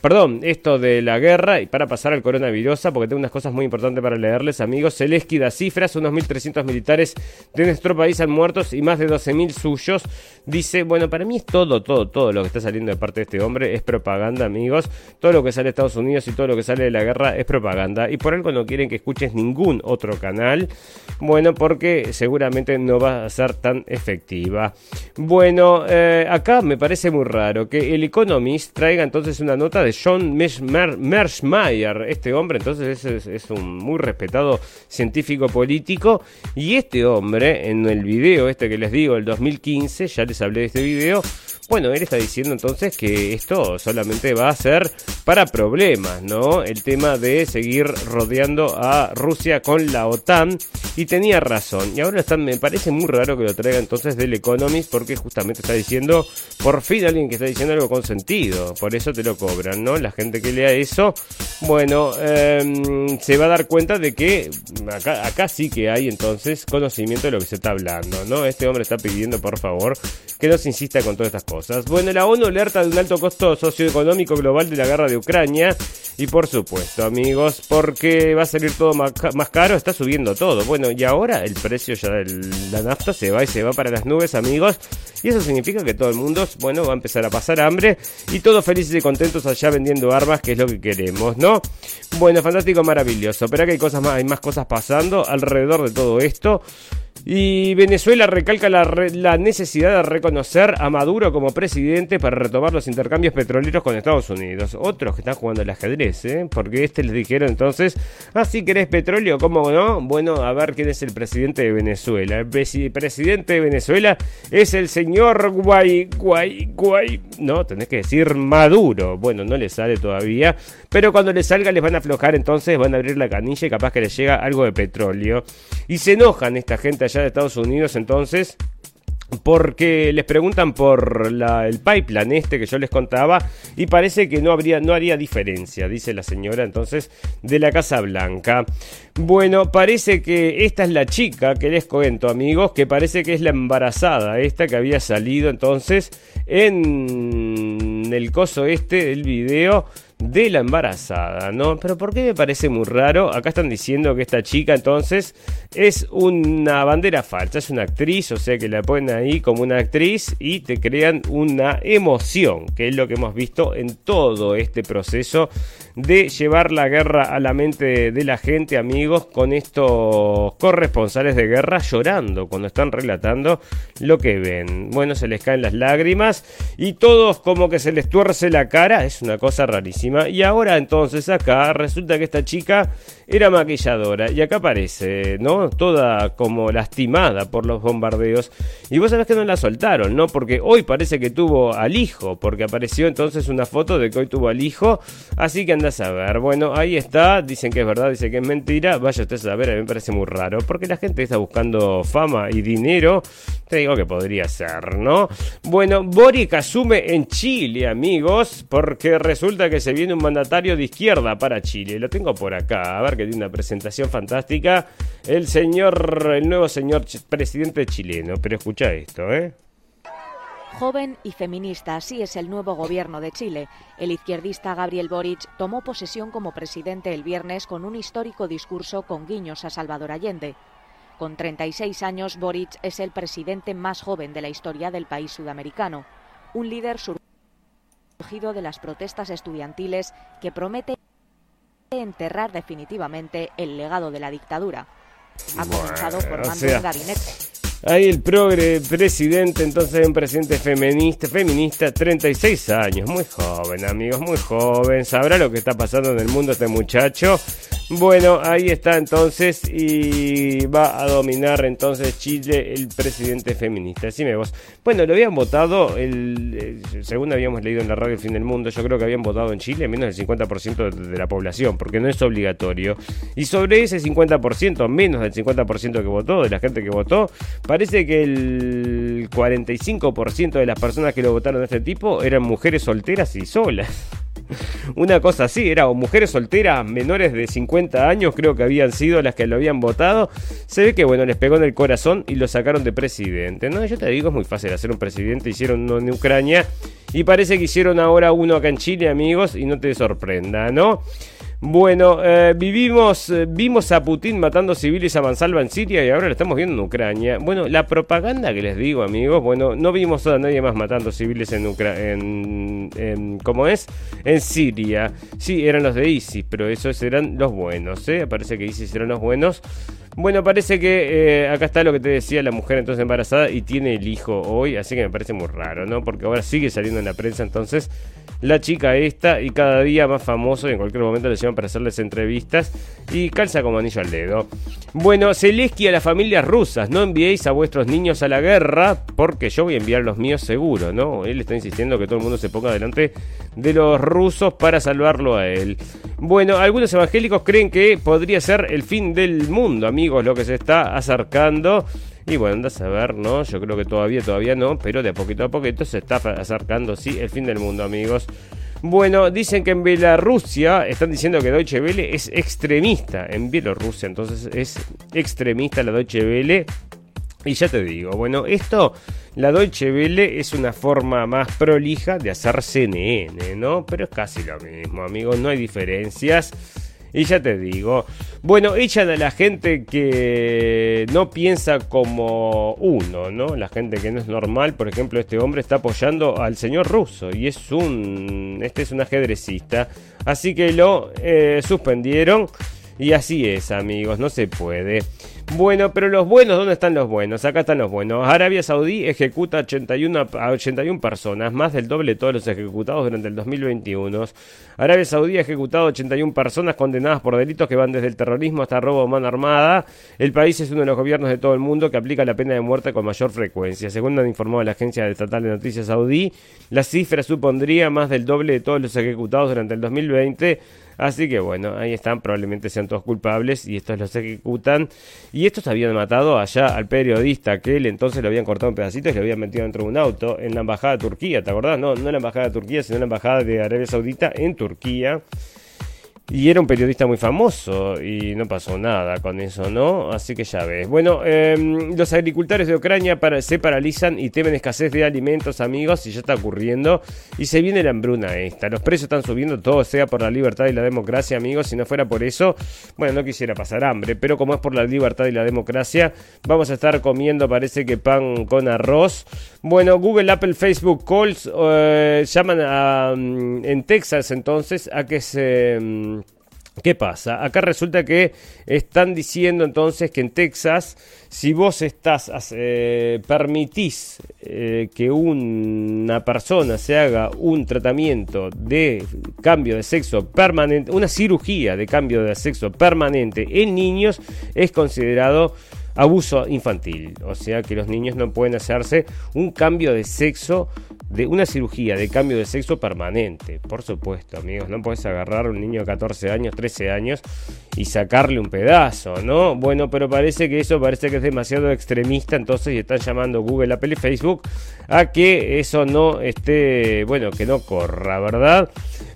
Perdón, esto de la guerra y para pasar al coronavirus, porque tengo unas cosas muy importantes para leerles, amigos. Zelensky da cifras, unos 1.300 militares de nuestro país han muertos y más de 12.000 suyos. Dice, bueno, para mí es todo, todo, todo lo que está saliendo de parte de este hombre es propaganda, amigos. Todo lo que sale de Estados Unidos y todo lo que sale de la guerra es propaganda. Y por algo no quieren que escuches ningún otro canal. Bueno, porque seguramente no va a ser tan efectiva. Bueno, eh, acá me parece muy raro que el Economist traiga entonces una nota de John Mersmeyer. Este hombre entonces es, es un muy respetado científico político. Y este hombre, en el video este que les digo, el 2015, ya les hablé de este video, bueno, él está diciendo entonces que esto solamente va a ser para problemas, ¿no? El tema de seguir rodeando a Rusia con la OTAN y tenía razón. Y ahora están, me parece muy raro que lo traiga entonces del Economist porque justamente está diciendo, por fin alguien que está diciendo algo con sentido. Por eso te lo cobran, ¿no? La gente que lea eso, bueno, em, se va a dar cuenta de que acá, acá sí que hay entonces conocimiento de lo que se está hablando, ¿no? Este hombre está pidiendo, por favor, que no se insista con todas estas cosas. Bueno, la ONU alerta de un alto costo socioeconómico global de la guerra de Ucrania. Y por supuesto, amigos, porque va a salir todo más, caro, está subiendo todo. Bueno, y ahora el precio ya de la nafta se va y se va para las nubes, amigos. Y eso significa que todo el mundo, bueno, va a empezar a pasar hambre y todos felices y contentos allá vendiendo armas, que es lo que queremos, ¿no? Bueno, fantástico, maravilloso. Pero que hay cosas más, hay más cosas pasando alrededor de todo esto. Y Venezuela recalca la, necesidad de reconocer a Maduro como presidente para retomar los intercambios petroleros con Estados Unidos. Otros que están jugando el ajedrez, ¿eh? Porque este les dijeron entonces, ah, sí querés petróleo, ¿cómo no? Bueno, a ver quién es el presidente de Venezuela. El presidente de Venezuela es el señor Guay, Guay, Guay. No, tenés que decir Maduro. Bueno, no le sale todavía. Pero cuando le salga les van a aflojar, entonces van a abrir la canilla y capaz que les llega algo de petróleo. Y se enojan esta gente allá de Estados Unidos entonces porque les preguntan por el pipeline este que yo les contaba y parece que no habría no haría diferencia, dice la señora entonces de la Casa Blanca. Bueno, parece que esta es la chica que les cuento, amigos, que parece que es la embarazada esta que había salido entonces en el coso este del video de la embarazada, ¿no? Pero ¿por qué me parece muy raro? Acá están diciendo que esta chica entonces es una bandera falsa, es una actriz, o sea que la ponen ahí como una actriz y te crean una emoción, que es lo que hemos visto en todo este proceso de llevar la guerra a la mente de la gente, amigos, con estos corresponsales de guerra llorando cuando están relatando lo que ven. Bueno, se les caen las lágrimas y todos como que se les tuerce la cara, es una cosa rarísima. Y ahora entonces acá resulta que esta chica era maquilladora y acá aparece, ¿no? Toda como lastimada por los bombardeos. Y vos sabés que no la soltaron, ¿no? Porque hoy parece que tuvo al hijo, porque apareció entonces una foto de que hoy tuvo al hijo. Así que a ver. Bueno, ahí está. Dicen que es verdad, dicen que es mentira. Vaya usted a ver, a mí me parece muy raro. Porque la gente está buscando fama y dinero. Te digo que podría ser, ¿no? Bueno, Boric asume en Chile, amigos. Porque resulta que se viene un mandatario de izquierda para Chile. Lo tengo por acá. A ver que tiene una presentación fantástica. El señor, el nuevo señor presidente chileno. Pero escucha esto, ¿eh? Joven y feminista, así es el nuevo gobierno de Chile. El izquierdista Gabriel Boric tomó posesión como presidente el viernes con un histórico discurso con guiños a Salvador Allende. Con 36 años, Boric es el presidente más joven de la historia del país sudamericano, un líder surgido de las protestas estudiantiles que promete enterrar definitivamente el legado de la dictadura. Ha comenzado formando un gabinete Ahí el progre presidente, entonces un presidente feminista, feminista, 36 años, muy joven amigos, muy joven, sabrá lo que está pasando en el mundo este muchacho. Bueno, ahí está entonces y va a dominar entonces Chile el presidente feminista. Decime vos. Bueno, lo habían votado, el, eh, según habíamos leído en la radio El Fin del Mundo, yo creo que habían votado en Chile menos del 50% de la población, porque no es obligatorio. Y sobre ese 50%, menos del 50% que votó, de la gente que votó, parece que el 45% de las personas que lo votaron de este tipo eran mujeres solteras y solas. Una cosa así, era o mujeres solteras menores de 50 años, creo que habían sido las que lo habían votado. Se ve que, bueno, les pegó en el corazón y lo sacaron de presidente. No, yo te digo, es muy fácil hacer un presidente. Hicieron uno en Ucrania y parece que hicieron ahora uno acá en Chile, amigos, y no te sorprenda, ¿no? Bueno, eh, vivimos, eh, vimos a Putin matando civiles a mansalva en Siria y ahora lo estamos viendo en Ucrania. Bueno, la propaganda que les digo, amigos, bueno, no vimos a nadie más matando civiles en Ucrania, en, ¿cómo es? En Siria. Sí, eran los de ISIS, pero esos eran los buenos, ¿eh? Parece que ISIS eran los buenos. Bueno, parece que eh, acá está lo que te decía la mujer entonces embarazada y tiene el hijo hoy, así que me parece muy raro, ¿no? Porque ahora sigue saliendo en la prensa entonces la chica esta y cada día más famoso y en cualquier momento le llaman para hacerles entrevistas y calza como anillo al dedo. Bueno, Zelensky a las familias rusas, no enviéis a vuestros niños a la guerra porque yo voy a enviar los míos seguro, ¿no? Él está insistiendo que todo el mundo se ponga delante de los rusos para salvarlo a él. Bueno, algunos evangélicos creen que podría ser el fin del mundo, amigos, lo que se está acercando. Y bueno, andas a ver, ¿no? Yo creo que todavía, todavía no, pero de poquito a poquito se está acercando, sí, el fin del mundo, amigos. Bueno, dicen que en Bielorrusia están diciendo que Deutsche Welle es extremista. En Bielorrusia, entonces es extremista la Deutsche Welle. Y ya te digo, bueno, esto, la Deutsche Welle es una forma más prolija de hacer CNN, ¿no? Pero es casi lo mismo, amigos, no hay diferencias. Y ya te digo, bueno, echan a la gente que no piensa como uno, ¿no? La gente que no es normal, por ejemplo, este hombre está apoyando al señor ruso y es un, este es un ajedrecista, así que lo eh, suspendieron y así es, amigos, no se puede. Bueno, pero los buenos, ¿dónde están los buenos? Acá están los buenos. Arabia Saudí ejecuta 81, a 81 personas, más del doble de todos los ejecutados durante el 2021. Arabia Saudí ha ejecutado 81 personas condenadas por delitos que van desde el terrorismo hasta robo a mano armada. El país es uno de los gobiernos de todo el mundo que aplica la pena de muerte con mayor frecuencia. Según han informado la agencia estatal de noticias saudí, la cifra supondría más del doble de todos los ejecutados durante el 2020 Así que bueno, ahí están, probablemente sean todos culpables y estos los ejecutan. Y estos habían matado allá al periodista que él entonces lo habían cortado en pedacitos y lo habían metido dentro de un auto en la embajada de Turquía, ¿te acordás? No, no en la embajada de Turquía, sino en la embajada de Arabia Saudita en Turquía. Y era un periodista muy famoso y no pasó nada con eso, ¿no? Así que ya ves. Bueno, em, los agricultores de Ucrania se paralizan y temen escasez de alimentos, amigos, y ya está ocurriendo. Y se viene la hambruna esta. Los precios están subiendo, todo sea por la libertad y la democracia, amigos. Si no fuera por eso, bueno, no quisiera pasar hambre. Pero como es por la libertad y la democracia, vamos a estar comiendo, parece que pan con arroz. Bueno, Google, Apple, Facebook, Calls eh, llaman a, mm, en Texas entonces a que se... ¿Qué pasa? Acá resulta que están diciendo entonces que en Texas, si vos estás, eh, permitís eh, que una persona se haga un tratamiento de cambio de sexo permanente, una cirugía de cambio de sexo permanente en niños, es considerado abuso infantil. O sea que los niños no pueden hacerse un cambio de sexo, de una cirugía de cambio de sexo permanente. Por supuesto, amigos, no puedes agarrar a un niño de 14 años, 13 años y sacarle un pedazo, ¿no? Bueno, pero parece que eso parece que es demasiado extremista, entonces y están llamando Google, Apple y Facebook a que eso no esté, bueno, que no corra, ¿verdad?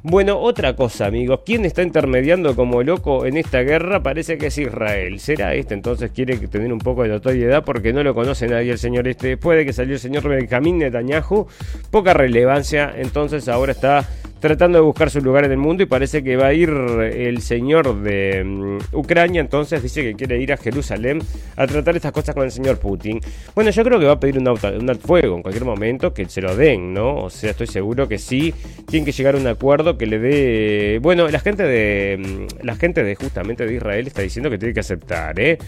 Bueno, otra cosa, amigos, ¿quién está intermediando como loco en esta guerra? Parece que es Israel. ¿Será este entonces quiere tener un poco de notoriedad porque no lo conoce nadie el señor este? Puede que salió el señor Benjamín Netanyahu, poca relevancia, entonces ahora está tratando de buscar su lugar en el mundo y parece que va a ir el señor de mm, Ucrania, entonces dice que quiere ir a Jerusalén a tratar estas cosas con el señor Putin. Bueno, yo creo que va a pedir un, un fuego en cualquier momento, que se lo den, ¿no? O sea, estoy seguro que sí, tienen que llegar a un acuerdo que le dé... Bueno, la gente de... Mm, la gente de justamente de Israel está diciendo que tiene que aceptar, ¿eh?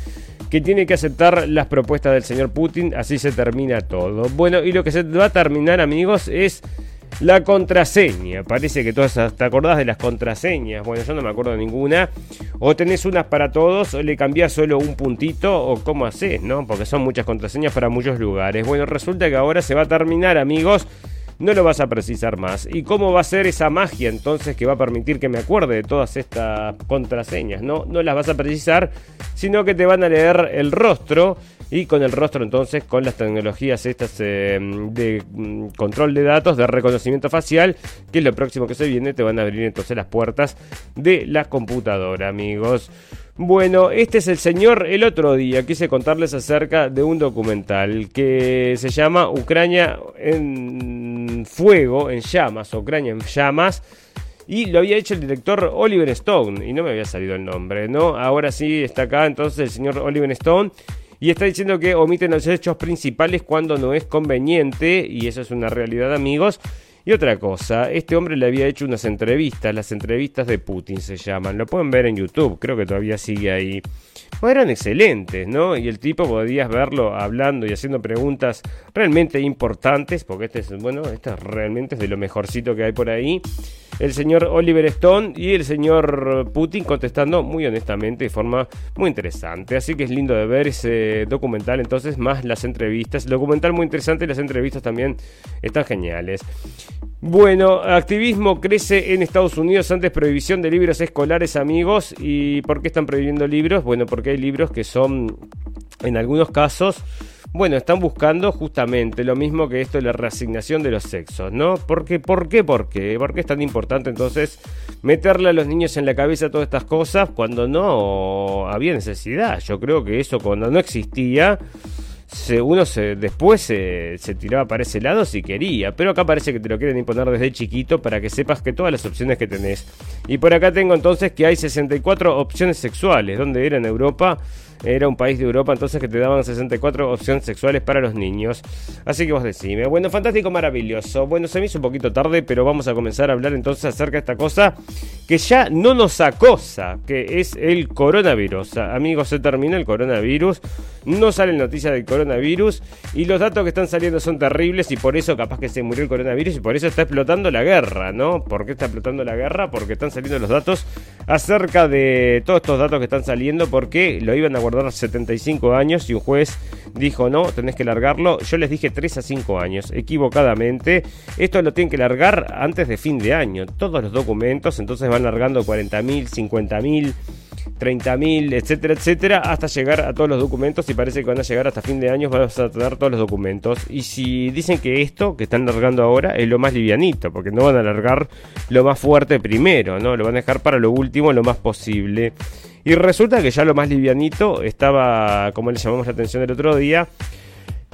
que tiene que aceptar las propuestas del señor Putin, así se termina todo. Bueno, y lo que se va a terminar, amigos, es La contraseña, parece que todas te acordás de las contraseñas. Bueno, yo no me acuerdo de ninguna. O tenés unas para todos, o le cambiás solo un puntito, o cómo haces, ¿no? Porque son muchas contraseñas para muchos lugares. Bueno, resulta que ahora se va a terminar, amigos. No lo vas a precisar más. ¿Y cómo va a ser esa magia entonces que va a permitir que me acuerde de todas estas contraseñas? No, no las vas a precisar, sino que te van a leer el rostro y con el rostro entonces con las tecnologías estas eh, de mm, control de datos, de reconocimiento facial, que es lo próximo que se viene, te van a abrir entonces las puertas de la computadora, amigos. Bueno, este es el señor. El otro día quise contarles acerca de un documental que se llama Ucrania en fuego, en llamas, Ucrania en llamas. Y lo había hecho el director Oliver Stone, y no me había salido el nombre, ¿no? Ahora sí está acá entonces el señor Oliver Stone y está diciendo que omiten los hechos principales cuando no es conveniente, y eso es una realidad amigos. Y otra cosa, este hombre le había hecho unas entrevistas, las entrevistas de Putin se llaman, lo pueden ver en YouTube, creo que todavía sigue ahí. Pues eran excelentes, ¿no? Y el tipo podías verlo hablando y haciendo preguntas realmente importantes, porque este es, bueno, este realmente es de lo mejorcito que hay por ahí el señor Oliver Stone y el señor Putin contestando muy honestamente de forma muy interesante. Así que es lindo de ver ese documental, entonces más las entrevistas. El documental muy interesante y las entrevistas también están geniales. Bueno, activismo crece en Estados Unidos antes prohibición de libros escolares, amigos. ¿Y por qué están prohibiendo libros? Bueno, porque hay libros que son, en algunos casos, bueno, están buscando justamente lo mismo que esto de la reasignación de los sexos, ¿no? ¿Por qué? ¿Por qué? ¿Por qué? ¿Por qué es tan importante entonces meterle a los niños en la cabeza todas estas cosas cuando no había necesidad? Yo creo que eso cuando no existía uno se, después se, tiraba para ese lado si quería, pero acá parece que te lo quieren imponer desde chiquito para que sepas que todas las opciones que tenés. Y por acá tengo entonces que hay 64 opciones sexuales, donde era en Europa era un país de Europa entonces que te daban 64 opciones sexuales para los niños. Así que vos decime. Bueno, fantástico, maravilloso. Bueno, se me hizo un poquito tarde, pero vamos a comenzar a hablar entonces acerca de esta cosa que ya no nos acosa, que es el coronavirus. Amigos, se termina el coronavirus. No sale noticia del coronavirus y los datos que están saliendo son terribles y por eso capaz que se murió el coronavirus y por eso está explotando la guerra, ¿no? ¿Por qué está explotando la guerra? Porque están saliendo los datos acerca de todos estos datos que están saliendo porque lo iban a 75 años y un juez dijo no, tenés que largarlo. Yo les dije 3 a 5 años, equivocadamente. Esto lo tienen que largar antes de fin de año. Todos los documentos, entonces van largando 40.000, 50.000. 30.000, etcétera, etcétera, hasta llegar a todos los documentos y parece que van a llegar hasta fin de año, vamos a tener todos los documentos. Y si dicen que esto que están largando ahora es lo más livianito, porque no van a largar lo más fuerte primero, ¿no? Lo van a dejar para lo último lo más posible. Y resulta que ya lo más livianito estaba, como le llamamos la atención el otro día,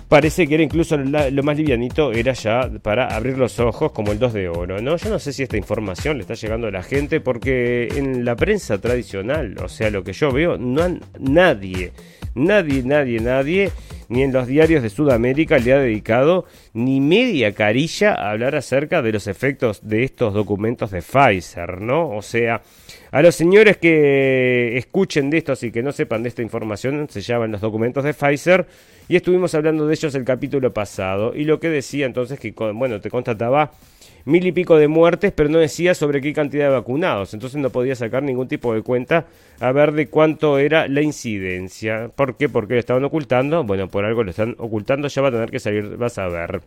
parece que era incluso lo más livianito era ya para abrir los ojos como el 2 de oro, ¿no? Yo no sé si esta información le está llegando a la gente porque en la prensa tradicional, o sea, lo que yo veo, no nadie, nadie, nadie, nadie, ni en los diarios de Sudamérica le ha dedicado ni media carilla a hablar acerca de los efectos de estos documentos de Pfizer, ¿no? O sea, a los señores que escuchen de esto y que no sepan de esta información, se llaman los documentos de Pfizer y estuvimos hablando de ellos el capítulo pasado. Y lo que decía entonces que, bueno, te constataba mil y pico de muertes, pero no decía sobre qué cantidad de vacunados. Entonces no podía sacar ningún tipo de cuenta a ver de cuánto era la incidencia. ¿Por qué? Porque lo estaban ocultando. Bueno, por algo lo están ocultando, ya va a tener que salir, vas a ver.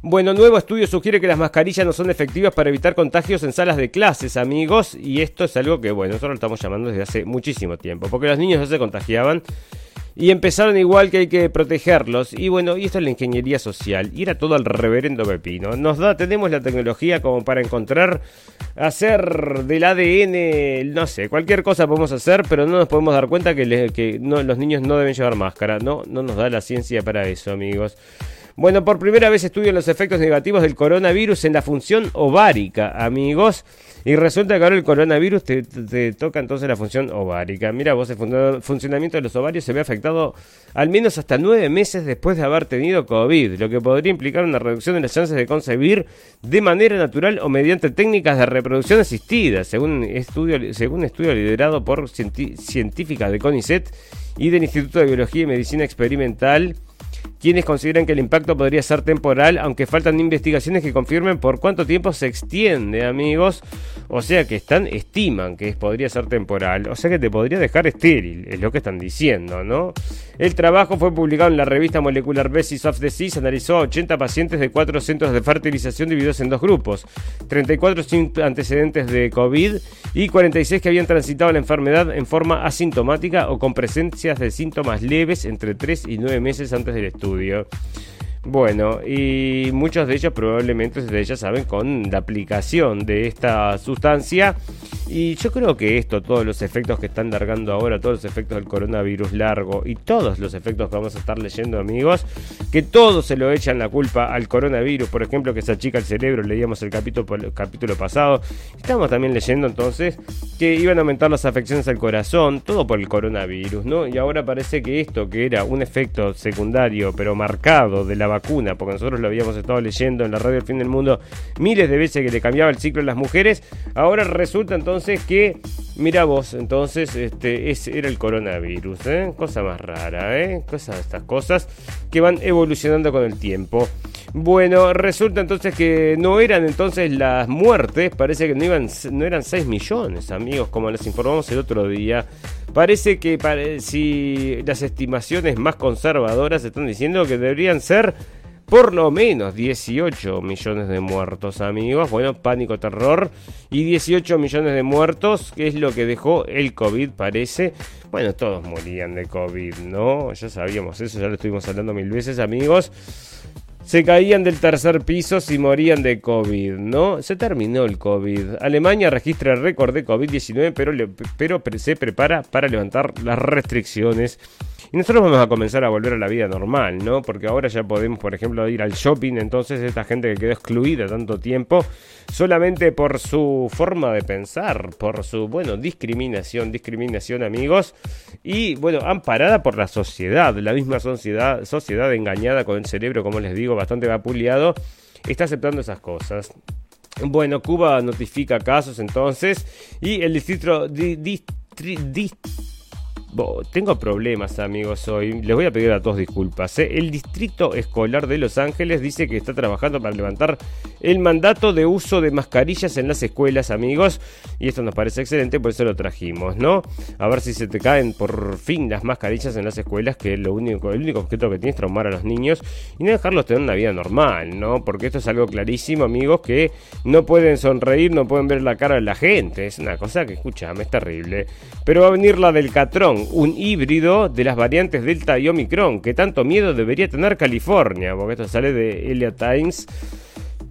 Bueno, nuevo estudio sugiere que las mascarillas no son efectivas para evitar contagios en salas de clases, amigos. Y esto es algo que, bueno, nosotros lo estamos llamando desde hace muchísimo tiempo. Porque los niños no se contagiaban. Y empezaron igual que hay que protegerlos. Y bueno, y esto es la ingeniería social. Y era todo al reverendo pepino. Nos da, tenemos la tecnología como para encontrar, hacer del ADN, no sé, cualquier cosa podemos hacer, pero no nos podemos dar cuenta que, que los niños no deben llevar máscara. No, no nos da la ciencia para eso, amigos. Bueno, por primera vez estudian los efectos negativos del coronavirus en la función ovárica, amigos. Y resulta que ahora el coronavirus te, toca entonces la función ovárica. Mira, vos, el funcionamiento de los ovarios se ve afectado al menos hasta nueve meses después de haber tenido COVID, lo que podría implicar una reducción de las chances de concebir de manera natural o mediante técnicas de reproducción asistida, según, estudio, según estudio liderado por científicas de CONICET y del Instituto de Biología y Medicina Experimental quienes consideran que el impacto podría ser temporal, aunque faltan investigaciones que confirmen por cuánto tiempo se extiende, amigos. O sea que están, estiman que podría ser temporal. O sea que te podría dejar estéril, es lo que están diciendo, ¿no? El trabajo fue publicado en la revista Molecular Basis of Disease. Analizó a 80 pacientes de cuatro centros de fertilización divididos en dos grupos: 34 sin antecedentes de COVID y 46 que habían transitado la enfermedad en forma asintomática o con presencias de síntomas leves entre 3 y 9 meses antes del estudio. estudio Bueno, y muchos de ellos probablemente de ellas saben con la aplicación de esta sustancia. Y yo creo que esto, todos los efectos que están largando ahora, todos los efectos del coronavirus largo y todos los efectos que vamos a estar leyendo, amigos, que todos se lo echan la culpa al coronavirus, por ejemplo, que se achica el cerebro, leíamos el capítulo, el capítulo pasado. Estamos también leyendo entonces que iban a aumentar las afecciones al corazón, todo por el coronavirus, ¿no? Y ahora parece que esto, que era un efecto secundario, pero marcado de la vacuna, porque nosotros lo habíamos estado leyendo en la radio del fin del mundo miles de veces que le cambiaba el ciclo a las mujeres, ahora resulta entonces que, mira vos, entonces este era el coronavirus, ¿eh? cosa más rara, ¿eh? cosas estas cosas que van evolucionando con el tiempo. Bueno, resulta entonces que no eran entonces las muertes, parece que no, iban, no eran 6 millones, amigos, como les informamos el otro día. Parece que si las estimaciones más conservadoras están diciendo que deberían ser por lo menos 18 millones de muertos, amigos. Bueno, pánico, terror. Y 18 millones de muertos, que es lo que dejó el COVID, parece. Bueno, todos morían de COVID, ¿no? Ya sabíamos eso, ya lo estuvimos hablando mil veces, amigos se caían del tercer piso si morían de COVID, ¿no? Se terminó el COVID. Alemania registra el récord de COVID-19, pero, pero se prepara para levantar las restricciones y nosotros vamos a comenzar a volver a la vida normal, ¿no? Porque ahora ya podemos, por ejemplo, ir al shopping. Entonces, esta gente que quedó excluida tanto tiempo, solamente por su forma de pensar, por su, bueno, discriminación, discriminación, amigos. Y, bueno, amparada por la sociedad, la misma sociedad, sociedad engañada con el cerebro, como les digo, bastante vapuleado, está aceptando esas cosas. Bueno, Cuba notifica casos entonces y el distrito tengo problemas, amigos, hoy. Les voy a pedir a todos disculpas. ¿eh? El Distrito Escolar de Los Ángeles dice que está trabajando para levantar el mandato de uso de mascarillas en las escuelas, amigos. Y esto nos parece excelente, por eso lo trajimos, ¿no? A ver si se te caen por fin las mascarillas en las escuelas, que lo único, el único objeto que tienes es traumar a los niños y no dejarlos tener una vida normal, ¿no? Porque esto es algo clarísimo, amigos, que no pueden sonreír, no pueden ver la cara de la gente. Es una cosa que, escúchame, es terrible. Pero va a venir la del catrón un híbrido de las variantes Delta y Omicron, que tanto miedo debería tener California, porque esto sale de Elia Times.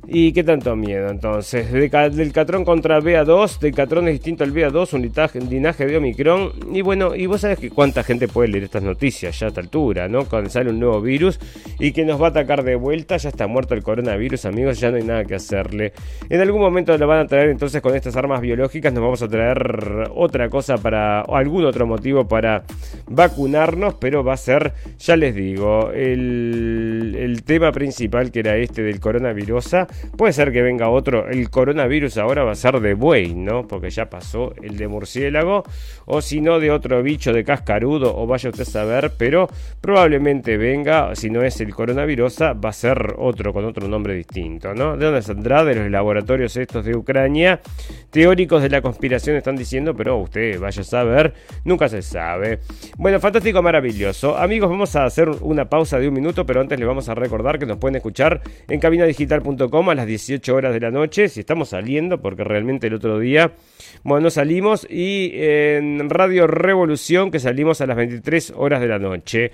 ¿Y qué tanto miedo entonces? del Catrón contra BA2, del Catrón es distinto al BA2, un linaje de Omicron. Y bueno, y vos sabés que cuánta gente puede leer estas noticias ya a esta altura, ¿no? Cuando sale un nuevo virus y que nos va a atacar de vuelta, ya está muerto el coronavirus, amigos, ya no hay nada que hacerle. En algún momento lo van a traer entonces con estas armas biológicas, nos vamos a traer otra cosa para, o algún otro motivo para vacunarnos, pero va a ser, ya les digo, el, el tema principal que era este del coronavirus Puede ser que venga otro. El coronavirus ahora va a ser de buey, ¿no? Porque ya pasó el de murciélago. O si no, de otro bicho de cascarudo. O vaya usted a saber. Pero probablemente venga, si no es el coronavirus, va a ser otro con otro nombre distinto, ¿no? ¿De dónde saldrá? De los laboratorios estos de Ucrania. Teóricos de la conspiración están diciendo, pero usted vaya a saber. Nunca se sabe. Bueno, fantástico, maravilloso. Amigos, vamos a hacer una pausa de un minuto, pero antes les vamos a recordar que nos pueden escuchar en cabinadigital.com a las 18 horas de la noche, si estamos saliendo, porque realmente el otro día, bueno, no salimos, y en Radio Revolución, que salimos a las 23 horas de la noche.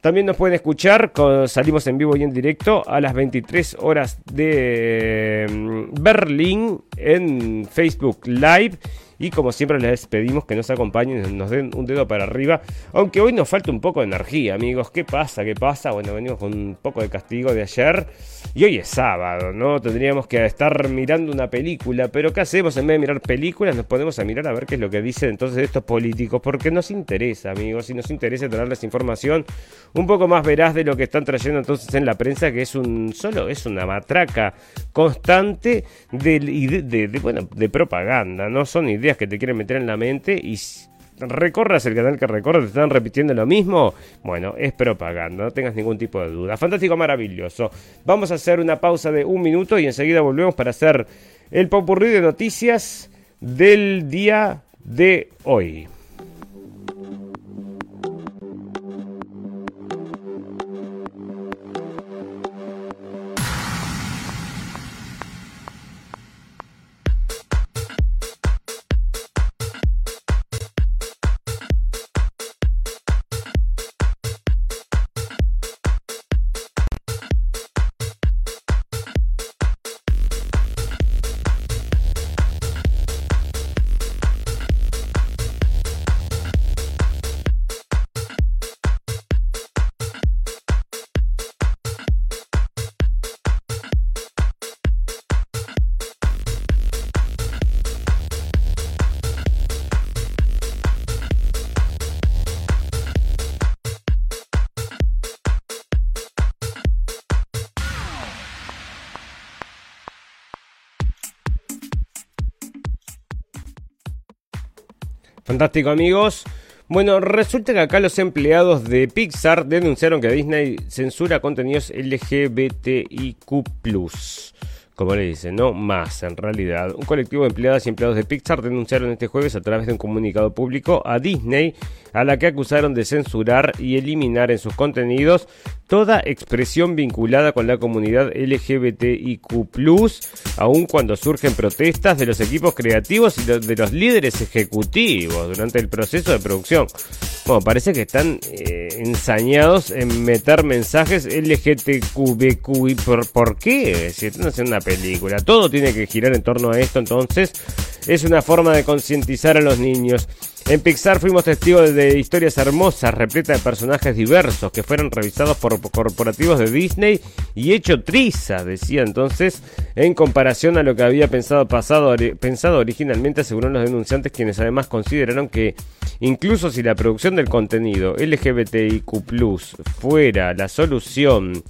También nos pueden escuchar, salimos en vivo y en directo a las 23 horas de mm, Berlín en Facebook Live y como siempre les pedimos que nos acompañen, nos den un dedo para arriba. Aunque hoy nos falta un poco de energía, amigos. ¿Qué pasa? ¿Qué pasa? Bueno, venimos con un poco de castigo de ayer. Y hoy es sábado, ¿no? Tendríamos que estar mirando una película. Pero ¿qué hacemos? En vez de mirar películas, nos ponemos a mirar a ver qué es lo que dicen entonces estos políticos. Porque nos interesa, amigos. Y nos interesa traerles información un poco más veraz de lo que están trayendo entonces en la prensa. Que es un solo, es una matraca constante de, bueno, de propaganda. No son ideas que te quieren meter en la mente y recorras el canal que recorres, te están repitiendo lo mismo. Bueno, es propaganda, no tengas ningún tipo de duda. Fantástico, maravilloso. Vamos a hacer una pausa de un minuto y enseguida volvemos para hacer el popurrí de noticias del día de hoy. Fantástico amigos. Bueno, resulta que acá los empleados de Pixar denunciaron que Disney censura contenidos LGBTIQ como le dicen, no más en realidad. Un colectivo de empleadas y empleados de Pixar denunciaron este jueves a través de un comunicado público a Disney, a la que acusaron de censurar y eliminar en sus contenidos toda expresión vinculada con la comunidad LGBTIQ, aun cuando surgen protestas de los equipos creativos y de los líderes ejecutivos durante el proceso de producción. Bueno, parece que están eh, ensañados en meter mensajes LGTQBQI. ¿Por, ¿Por qué? Si están haciendo una película. Todo tiene que girar en torno a esto, entonces es una forma de concientizar a los niños. En Pixar fuimos testigos de historias hermosas, repletas de personajes diversos que fueron revisados por corporativos de Disney y hecho triza, decía entonces, en comparación a lo que había pensado, pasado, pensado originalmente, según los denunciantes, quienes además consideraron que incluso si la producción del contenido LGBTIQ fuera la solución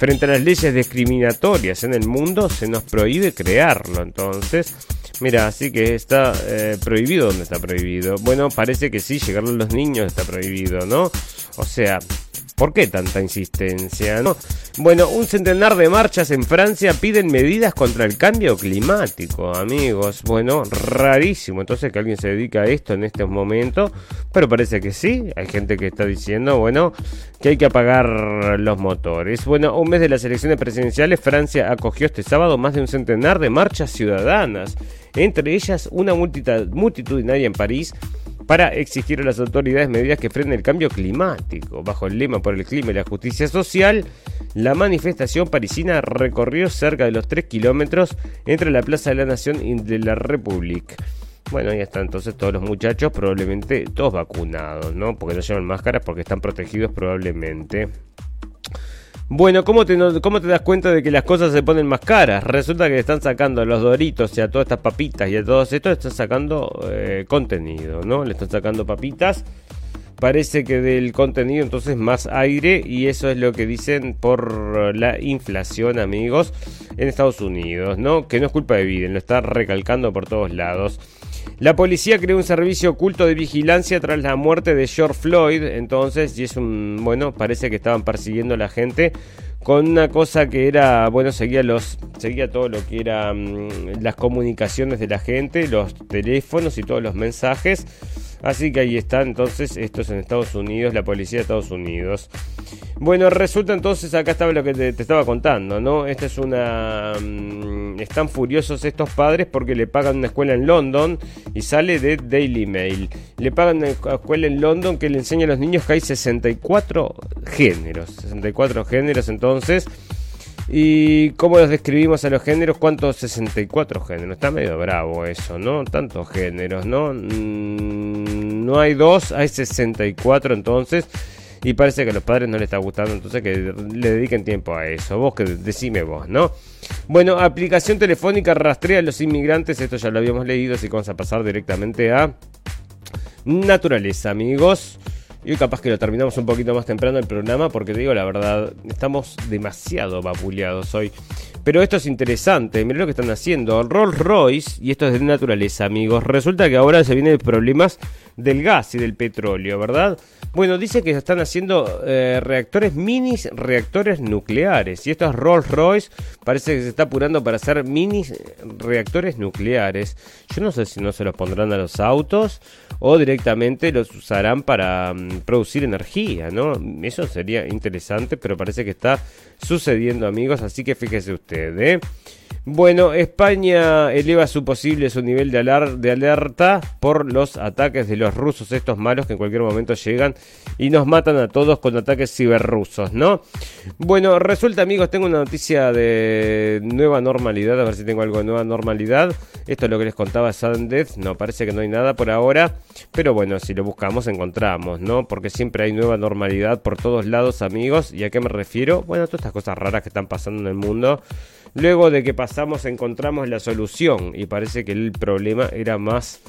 frente a las leyes discriminatorias en el mundo, se nos prohíbe crearlo. Entonces, Mira, así que está eh, prohibido donde está prohibido. Bueno, parece que sí, llegarle a los niños está prohibido, ¿no? O sea, ¿Por qué tanta insistencia? No? Bueno, un centenar de marchas en Francia piden medidas contra el cambio climático, amigos. Bueno, rarísimo entonces que alguien se dedica a esto en este momento, pero parece que sí. Hay gente que está diciendo, bueno, que hay que apagar los motores. Bueno, un mes de las elecciones presidenciales, Francia acogió este sábado más de un centenar de marchas ciudadanas, entre ellas una multitudinaria en París para exigir a las autoridades medidas que frenen el cambio climático. Bajo el lema por el clima y la justicia social, la manifestación parisina recorrió cerca de los 3 kilómetros entre la Plaza de la Nación y de la República. Bueno, ya están entonces todos los muchachos, probablemente todos vacunados, ¿no? Porque no llevan máscaras porque están protegidos probablemente. Bueno, ¿cómo te, ¿cómo te das cuenta de que las cosas se ponen más caras? Resulta que están sacando a los doritos y a todas estas papitas y a todos estos, están sacando eh, contenido, ¿no? Le están sacando papitas. Parece que del contenido entonces más aire y eso es lo que dicen por la inflación, amigos, en Estados Unidos, ¿no? Que no es culpa de Biden, lo está recalcando por todos lados. La policía creó un servicio oculto de vigilancia tras la muerte de George Floyd, entonces, y es un, bueno, parece que estaban persiguiendo a la gente con una cosa que era, bueno, seguía los, seguía todo lo que era mm, las comunicaciones de la gente, los teléfonos y todos los mensajes. Así que ahí está, entonces, esto es en Estados Unidos, la policía de Estados Unidos. Bueno, resulta entonces, acá estaba lo que te, estaba contando, ¿no? Esta es una... Mm, están furiosos estos padres porque le pagan una escuela en London y sale de Daily Mail. Le pagan una escuela en London que le enseña a los niños que hay 64 géneros. 64 géneros, entonces... ¿Y cómo los describimos a los géneros? ¿Cuántos? 64 géneros. Está medio bravo eso, ¿no? Tantos géneros, ¿no? Mm, no hay dos, hay 64 entonces. Y parece que a los padres no les está gustando, entonces que le dediquen tiempo a eso. Vos que decime vos, ¿no? Bueno, aplicación telefónica rastrea a los inmigrantes. Esto ya lo habíamos leído, así que vamos a pasar directamente a naturaleza, amigos. Y hoy capaz que lo terminamos un poquito más temprano el programa porque te digo la verdad, estamos demasiado vapuleados hoy. Pero esto es interesante, miren lo que están haciendo. Rolls Royce, y esto es de naturaleza, amigos, resulta que ahora se vienen problemas del gas y del petróleo, ¿verdad? Bueno, dice que están haciendo eh, reactores mini reactores nucleares. Y esto es Rolls Royce, parece que se está apurando para hacer mini reactores nucleares. Yo no sé si no se los pondrán a los autos o directamente los usarán para mm, producir energía, ¿no? Eso sería interesante, pero parece que está sucediendo, amigos, así que fíjese usted, ¿eh? Bueno, España eleva su posible su nivel de, de, alerta por los ataques de los rusos, estos malos que en cualquier momento llegan y nos matan a todos con ataques ciberrusos, ¿no? Bueno, resulta amigos, tengo una noticia de nueva normalidad, a ver si tengo algo de nueva normalidad. Esto es lo que les contaba Sandez, no, parece que no hay nada por ahora, pero bueno, si lo buscamos encontramos, ¿no? Porque siempre hay nueva normalidad por todos lados, amigos, ¿y a qué me refiero? Bueno, todas estas cosas raras que están pasando en el mundo. Luego de que pasamos encontramos la solución. Y parece que el problema era más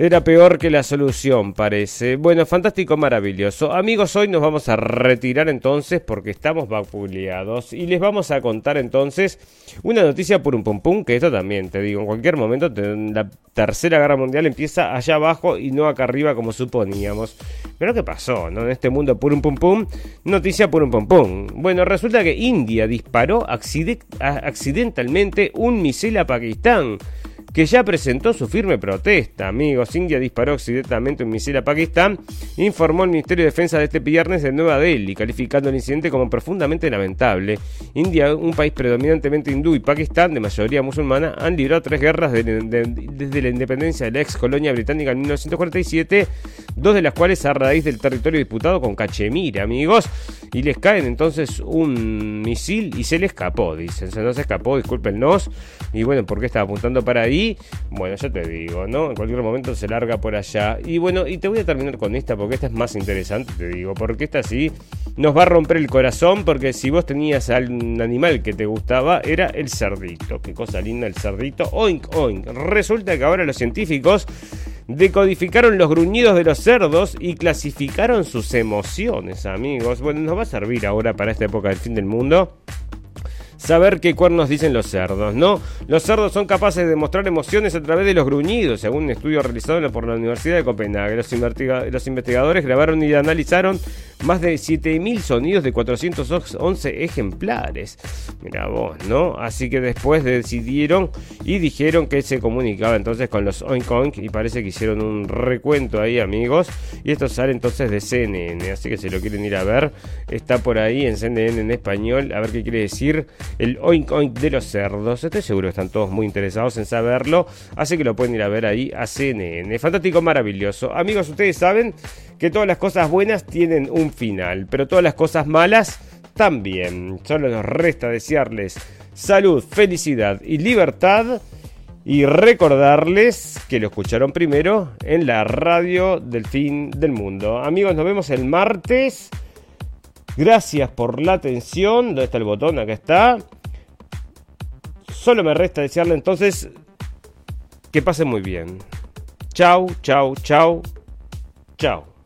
era peor que la solución, parece. Bueno, fantástico, maravilloso. Amigos, hoy nos vamos a retirar entonces porque estamos vapuleados. Y les vamos a contar entonces una noticia por un pum pum, que esto también, te digo, en cualquier momento la tercera guerra mundial empieza allá abajo y no acá arriba como suponíamos. Pero ¿qué pasó? ¿no? En este mundo por un pum pum, noticia por un pum pum. Bueno, resulta que India disparó accidentalmente un misil a Pakistán que ya presentó su firme protesta. Amigos, India disparó accidentalmente un misil a Pakistán, informó el Ministerio de Defensa de este viernes de Nueva Delhi, calificando el incidente como profundamente lamentable. India, un país predominantemente hindú, y Pakistán, de mayoría musulmana, han librado tres guerras desde la independencia de la ex colonia británica en 1947, dos de las cuales a raíz del territorio disputado con Cachemira, amigos, y les caen entonces un misil y se le escapó, dicen, se nos escapó, discúlpenos, y bueno, ¿por qué estaba apuntando para ahí? Bueno, ya te digo, ¿no? En cualquier momento se larga por allá. Y bueno, y te voy a terminar con esta porque esta es más interesante, te digo, porque esta sí nos va a romper el corazón porque si vos tenías algún animal que te gustaba era el cerdito. Qué cosa linda el cerdito. Oink, oink. Resulta que ahora los científicos decodificaron los gruñidos de los cerdos y clasificaron sus emociones, amigos. Bueno, nos va a servir ahora para esta época del fin del mundo saber qué cuernos dicen los cerdos, ¿no? Los cerdos son capaces de demostrar emociones a través de los gruñidos, según un estudio realizado por la Universidad de Copenhague. Los, los investigadores grabaron y analizaron más de 7.000 sonidos de 411 ejemplares. Mira vos, ¿no? Así que después decidieron y dijeron que se comunicaba entonces con los oink oink y parece que hicieron un recuento ahí, amigos. Y esto sale entonces de CNN, así que si lo quieren ir a ver, está por ahí en CNN en español, a ver qué quiere decir el oink oink de los cerdos. Estoy seguro que están todos muy interesados en saberlo, así que lo pueden ir a ver ahí a CNN. Fantástico, maravilloso. Amigos, ustedes saben que todas las cosas buenas tienen un final, pero todas las cosas malas también. Solo nos resta desearles salud, felicidad y libertad. Y recordarles que lo escucharon primero en la radio del fin del mundo. Amigos, nos vemos el martes. Gracias por la atención. ¿Dónde está el botón? Acá está. Solo me resta desearle entonces que pasen muy bien. Chau, chau, chau, chau.